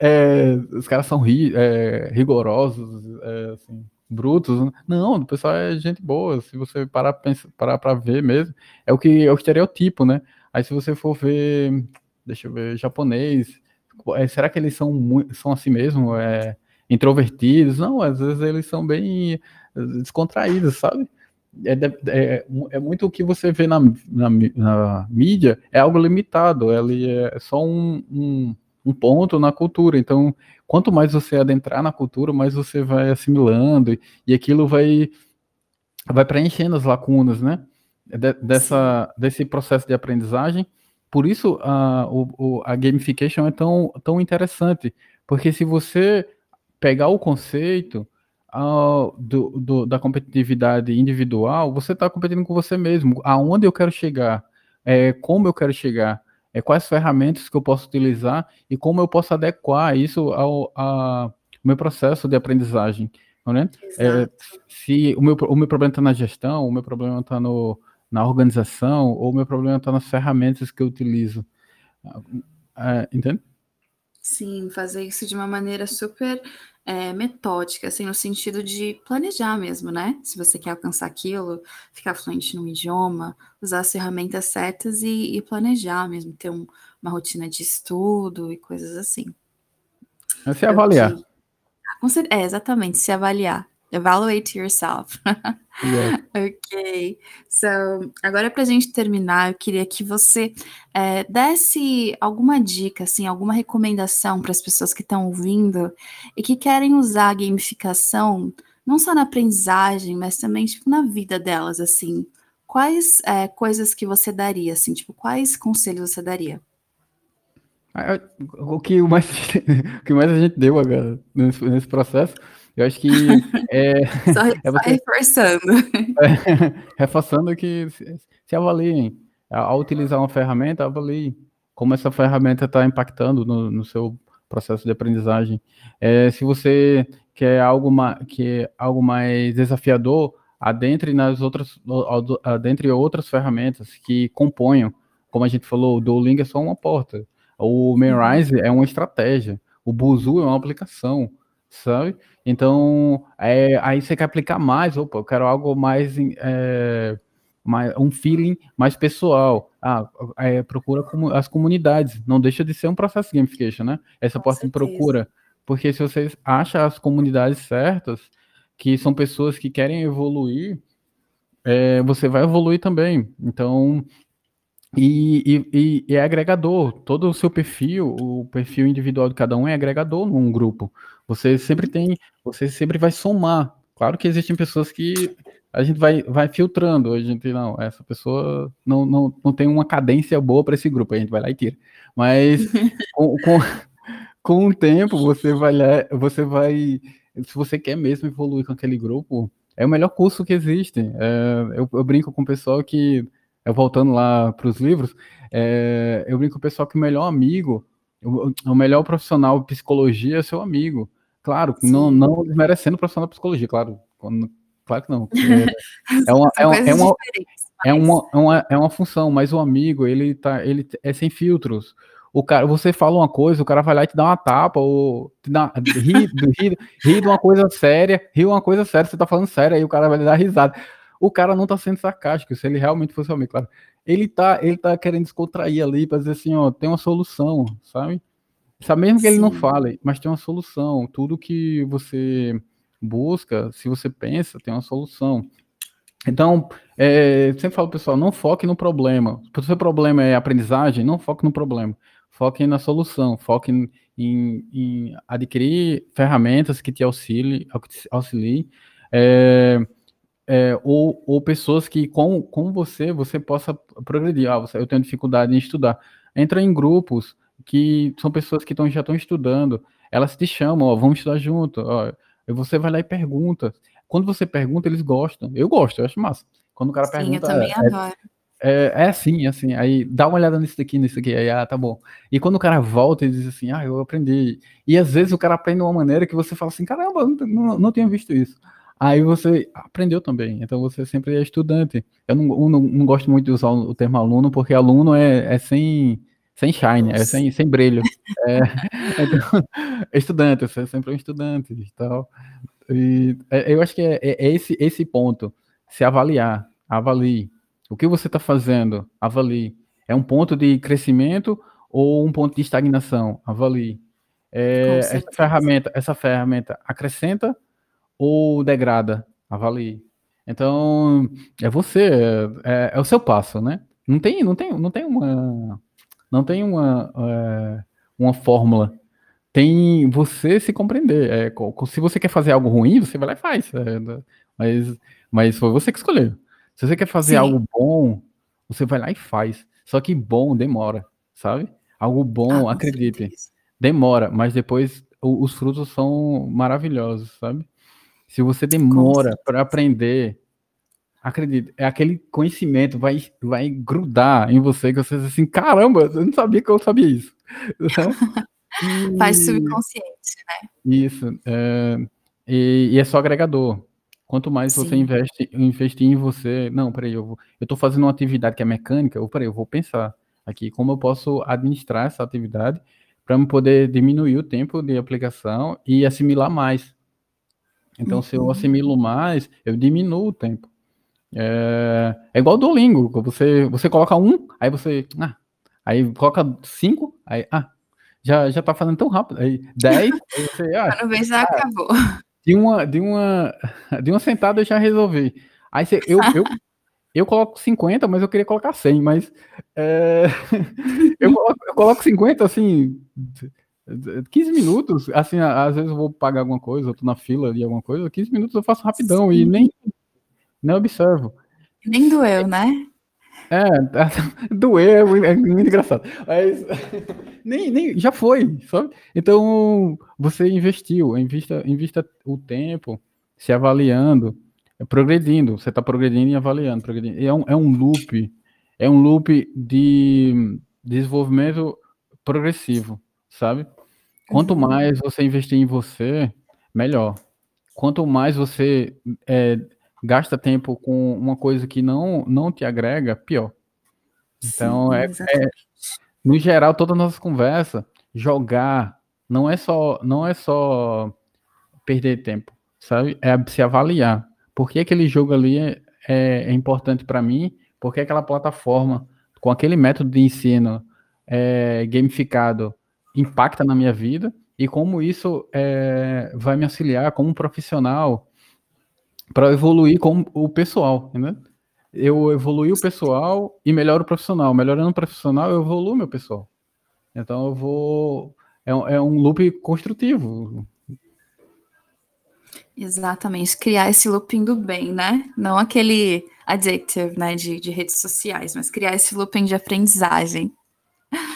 *laughs* é, os caras são ri, é, rigorosos, é, assim, brutos. Né? Não, o pessoal é gente boa. Se você parar para parar para ver mesmo, é o que é o estereotipo, né? Aí se você for ver, deixa eu ver, japonês, é, será que eles são são assim mesmo? É, introvertidos, não, às vezes eles são bem descontraídos, sabe? É, é, é, muito o que você vê na, na, na, mídia, é algo limitado, ele é só um, um, um, ponto na cultura. Então, quanto mais você adentrar na cultura, mais você vai assimilando e, e aquilo vai, vai preenchendo as lacunas, né? De, dessa, desse processo de aprendizagem. Por isso, a, o, a gamification é tão, tão interessante, porque se você pegar o conceito uh, do, do, da competitividade individual, você está competindo com você mesmo. Aonde eu quero chegar? É, como eu quero chegar? É, quais ferramentas que eu posso utilizar e como eu posso adequar isso ao, ao meu processo de aprendizagem. Né? É, se o meu, o meu problema está na gestão, o meu problema está na organização, ou o meu problema está nas ferramentas que eu utilizo. É, entende? Sim, fazer isso de uma maneira super é, metódica, assim, no sentido de planejar mesmo, né? Se você quer alcançar aquilo, ficar fluente no idioma, usar as ferramentas certas e, e planejar mesmo, ter um, uma rotina de estudo e coisas assim. É se avaliar. É, exatamente, se avaliar. Evaluate yourself. *laughs* Yeah. *laughs* ok. So, agora para a gente terminar, eu queria que você é, desse alguma dica, assim, alguma recomendação para as pessoas que estão ouvindo e que querem usar a gamificação não só na aprendizagem, mas também tipo, na vida delas, assim. Quais é, coisas que você daria, assim, tipo, quais conselhos você daria? Ah, o que mais, *laughs* o que mais a gente deu agora nesse, nesse processo eu acho que *laughs* é, só, *laughs* é você, reforçando. *laughs* É, reforçando que se, se avaliem. Ao utilizar uma ferramenta, avalie como essa ferramenta está impactando no, no, seu processo de aprendizagem. É, se você quer algo, ma, que algo mais desafiador, adentre nas outras, adentre outras ferramentas que componham. Como a gente falou, o Duolingo é só uma porta. O Memrise é uma estratégia. O Buzu é uma aplicação sabe? Então, é, aí você quer aplicar mais, opa, eu quero algo mais, é, mais um feeling mais pessoal. Ah, é, procura as comunidades, não deixa de ser um processo de gamification, né? Essa Com porta de procura, porque se você acha as comunidades certas, que são pessoas que querem evoluir, é, você vai evoluir também. Então, e, e, e, é agregador. Todo o seu perfil, o perfil individual de cada um é agregador num grupo. Você sempre tem, você sempre vai somar. Claro que existem pessoas que a gente vai, vai filtrando. A gente não, essa pessoa não, não, não tem uma cadência boa para esse grupo. A gente vai lá e tira. Mas *laughs* com, com, com o tempo você vai lá, você vai, se você quer mesmo evoluir com aquele grupo, é o melhor curso que existe. É, eu, eu brinco com o pessoal que eu voltando lá para os livros, é, eu brinco com o pessoal que o melhor amigo, o, o melhor profissional de psicologia é seu amigo. Claro, não, não desmerecendo o profissional de psicologia, claro. Claro que não. É, *laughs* é, uma, é, uma, é, uma, é, uma, é, uma, é uma função, mas o amigo, ele, tá, ele é sem filtros. O cara, você fala uma coisa, o cara vai lá e te dá uma tapa, ou te dá, ri, *laughs* ri, ri de uma coisa séria, ri uma coisa séria, você tá falando sério, aí o cara vai lhe dar risada o cara não tá sendo sarcástico, se ele realmente fosse homem, claro. Ele tá, ele tá querendo descontrair ali para dizer assim, ó, tem uma solução, sabe? Sabe, mesmo que Sim. ele não fale, mas tem uma solução. Tudo que você busca, se você pensa, tem uma solução. Então, é, sempre falo, pessoal, não foque no problema. Se o seu problema é aprendizagem, não foque no problema. Foque na solução. Foque em, em, em adquirir ferramentas que te auxiliem, auxiliem é, é, ou, ou pessoas que com, com você você possa progredir. Ah, você, eu tenho dificuldade em estudar. Entra em grupos que são pessoas que tão, já estão estudando. Elas te chamam, ó, vamos estudar junto. Ó, você vai lá e pergunta. Quando você pergunta, eles gostam. Eu gosto, eu acho massa. Quando o cara Sim, pergunta. Eu também é, adoro. É, é assim, é assim. Aí dá uma olhada nisso daqui, nisso aqui. Aí, ah, tá bom. E quando o cara volta e diz assim, ah, eu aprendi. E às vezes o cara aprende de uma maneira que você fala assim, caramba, não, não, não tinha visto isso. Aí você aprendeu também, então você sempre é estudante. Eu não, não, não gosto muito de usar o termo aluno, porque aluno é, é sem, sem shine, é sem, sem brilho. *laughs* É, então, *laughs* estudante, você é sempre um estudante e tal. E, é, eu acho que é, é, esse, esse ponto, se avaliar, avalie. O que você está fazendo, avalie. É um ponto de crescimento ou um ponto de estagnação? Avalie. É, essa ferramenta, essa ferramenta acrescenta ou degrada? Avalie. Então, é você, é, é, o seu passo, né? Não tem, não tem, não tem uma, não tem uma, é, uma fórmula. Tem você se compreender. É, se você quer fazer algo ruim, você vai lá e faz. É, mas, mas foi você que escolheu. Se você quer fazer Sim. algo bom, você vai lá e faz. Só que bom demora, sabe? Algo bom, ah, acredite. Demora, mas depois os frutos são maravilhosos, sabe? Se você demora para aprender, acredite, é aquele conhecimento vai, vai grudar em você que você diz assim, caramba, eu não sabia que eu sabia isso. *laughs* e, Faz subconsciente, né? Isso. É, e, e, é só agregador. Quanto mais Sim. você investe, investir em você, não, peraí, eu vou, eu estou fazendo uma atividade que é mecânica, eu, peraí, eu vou pensar aqui como eu posso administrar essa atividade para poder diminuir o tempo de aplicação e assimilar mais. Então, uhum. se eu uhum. assimilo mais, eu diminuo o tempo. É, é igual o Duolingo, você, você coloca um, aí você, ah, aí coloca cinco, aí, ah, já, já tá fazendo tão rápido, aí dez, *laughs* aí você, ah, Quando vez já ah, acabou. De uma, de, uma, *laughs* de uma sentada eu já resolvi. Aí você, eu, eu, eu coloco 50, mas eu queria colocar 100, mas é, *laughs* eu, coloco, eu coloco 50, assim, 15 minutos, assim, às vezes eu vou pagar alguma coisa, eu tô na fila ali, alguma coisa, 15 minutos eu faço rapidão Sim. e nem, nem observo. Nem doeu, né? É, *laughs* doeu, é muito engraçado. Mas *laughs* nem, nem, já foi, sabe? Então, você investiu, invista, invista o tempo se avaliando, progredindo, você está progredindo e avaliando, progredindo. É um, é um loop, é um loop de desenvolvimento progressivo, sabe? Quanto uhum. mais você investir em você, melhor. Quanto mais você é, gasta tempo com uma coisa que não, não te agrega, pior. Então, Sim, é, é, no geral, toda a nossa conversa, jogar não é só não é só perder tempo, sabe? É se avaliar. Por que aquele jogo ali é, é, é importante para mim? Por que aquela plataforma, com aquele método de ensino é, gamificado, impacta na minha vida? E como isso é, vai me auxiliar como profissional para evoluir como o pessoal, né? Eu evoluir o pessoal e melhoro o profissional. Melhorando o profissional, eu evoluo meu pessoal. Então eu vou. É, é um loop construtivo. Exatamente, criar esse looping do bem, né? Não aquele addictive, né, de, de redes sociais, mas criar esse looping de aprendizagem.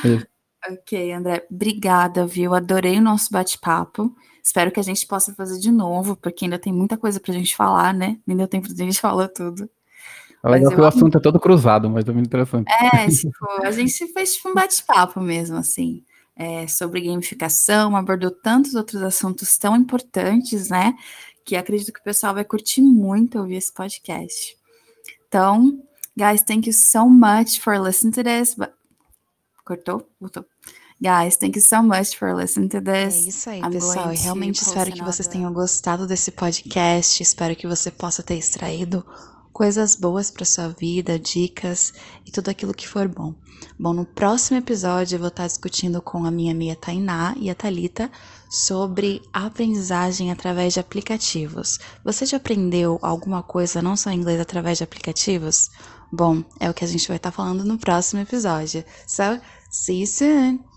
É. ok, André, obrigada, viu? Adorei o nosso bate-papo. Espero que a gente possa fazer de novo, porque ainda tem muita coisa pra gente falar, né? Nem deu tempo de a gente *laughs* falar tudo. É legal que o assunto é todo cruzado, mas é muito interessante. É, *laughs* tipo, a gente fez tipo um bate-papo mesmo, assim é, sobre gamificação, abordou tantos outros assuntos tão importantes, né? Que acredito que o pessoal vai curtir muito ouvir esse podcast. Então, guys, thank you so much for listening to this. Cortou? Voltou. Guys, thank you so much for listening to this. É isso aí, I'm pessoal. Eu realmente espero que vocês tenham gostado desse podcast. Espero que você possa ter extraído coisas boas para sua vida, dicas e tudo aquilo que for bom. Bom, no próximo episódio eu vou estar discutindo com a minha amiga Tainá e a Talita sobre aprendizagem através de aplicativos. Você já aprendeu alguma coisa não só em inglês através de aplicativos? Bom, é o que a gente vai estar falando no próximo episódio. So, see you soon!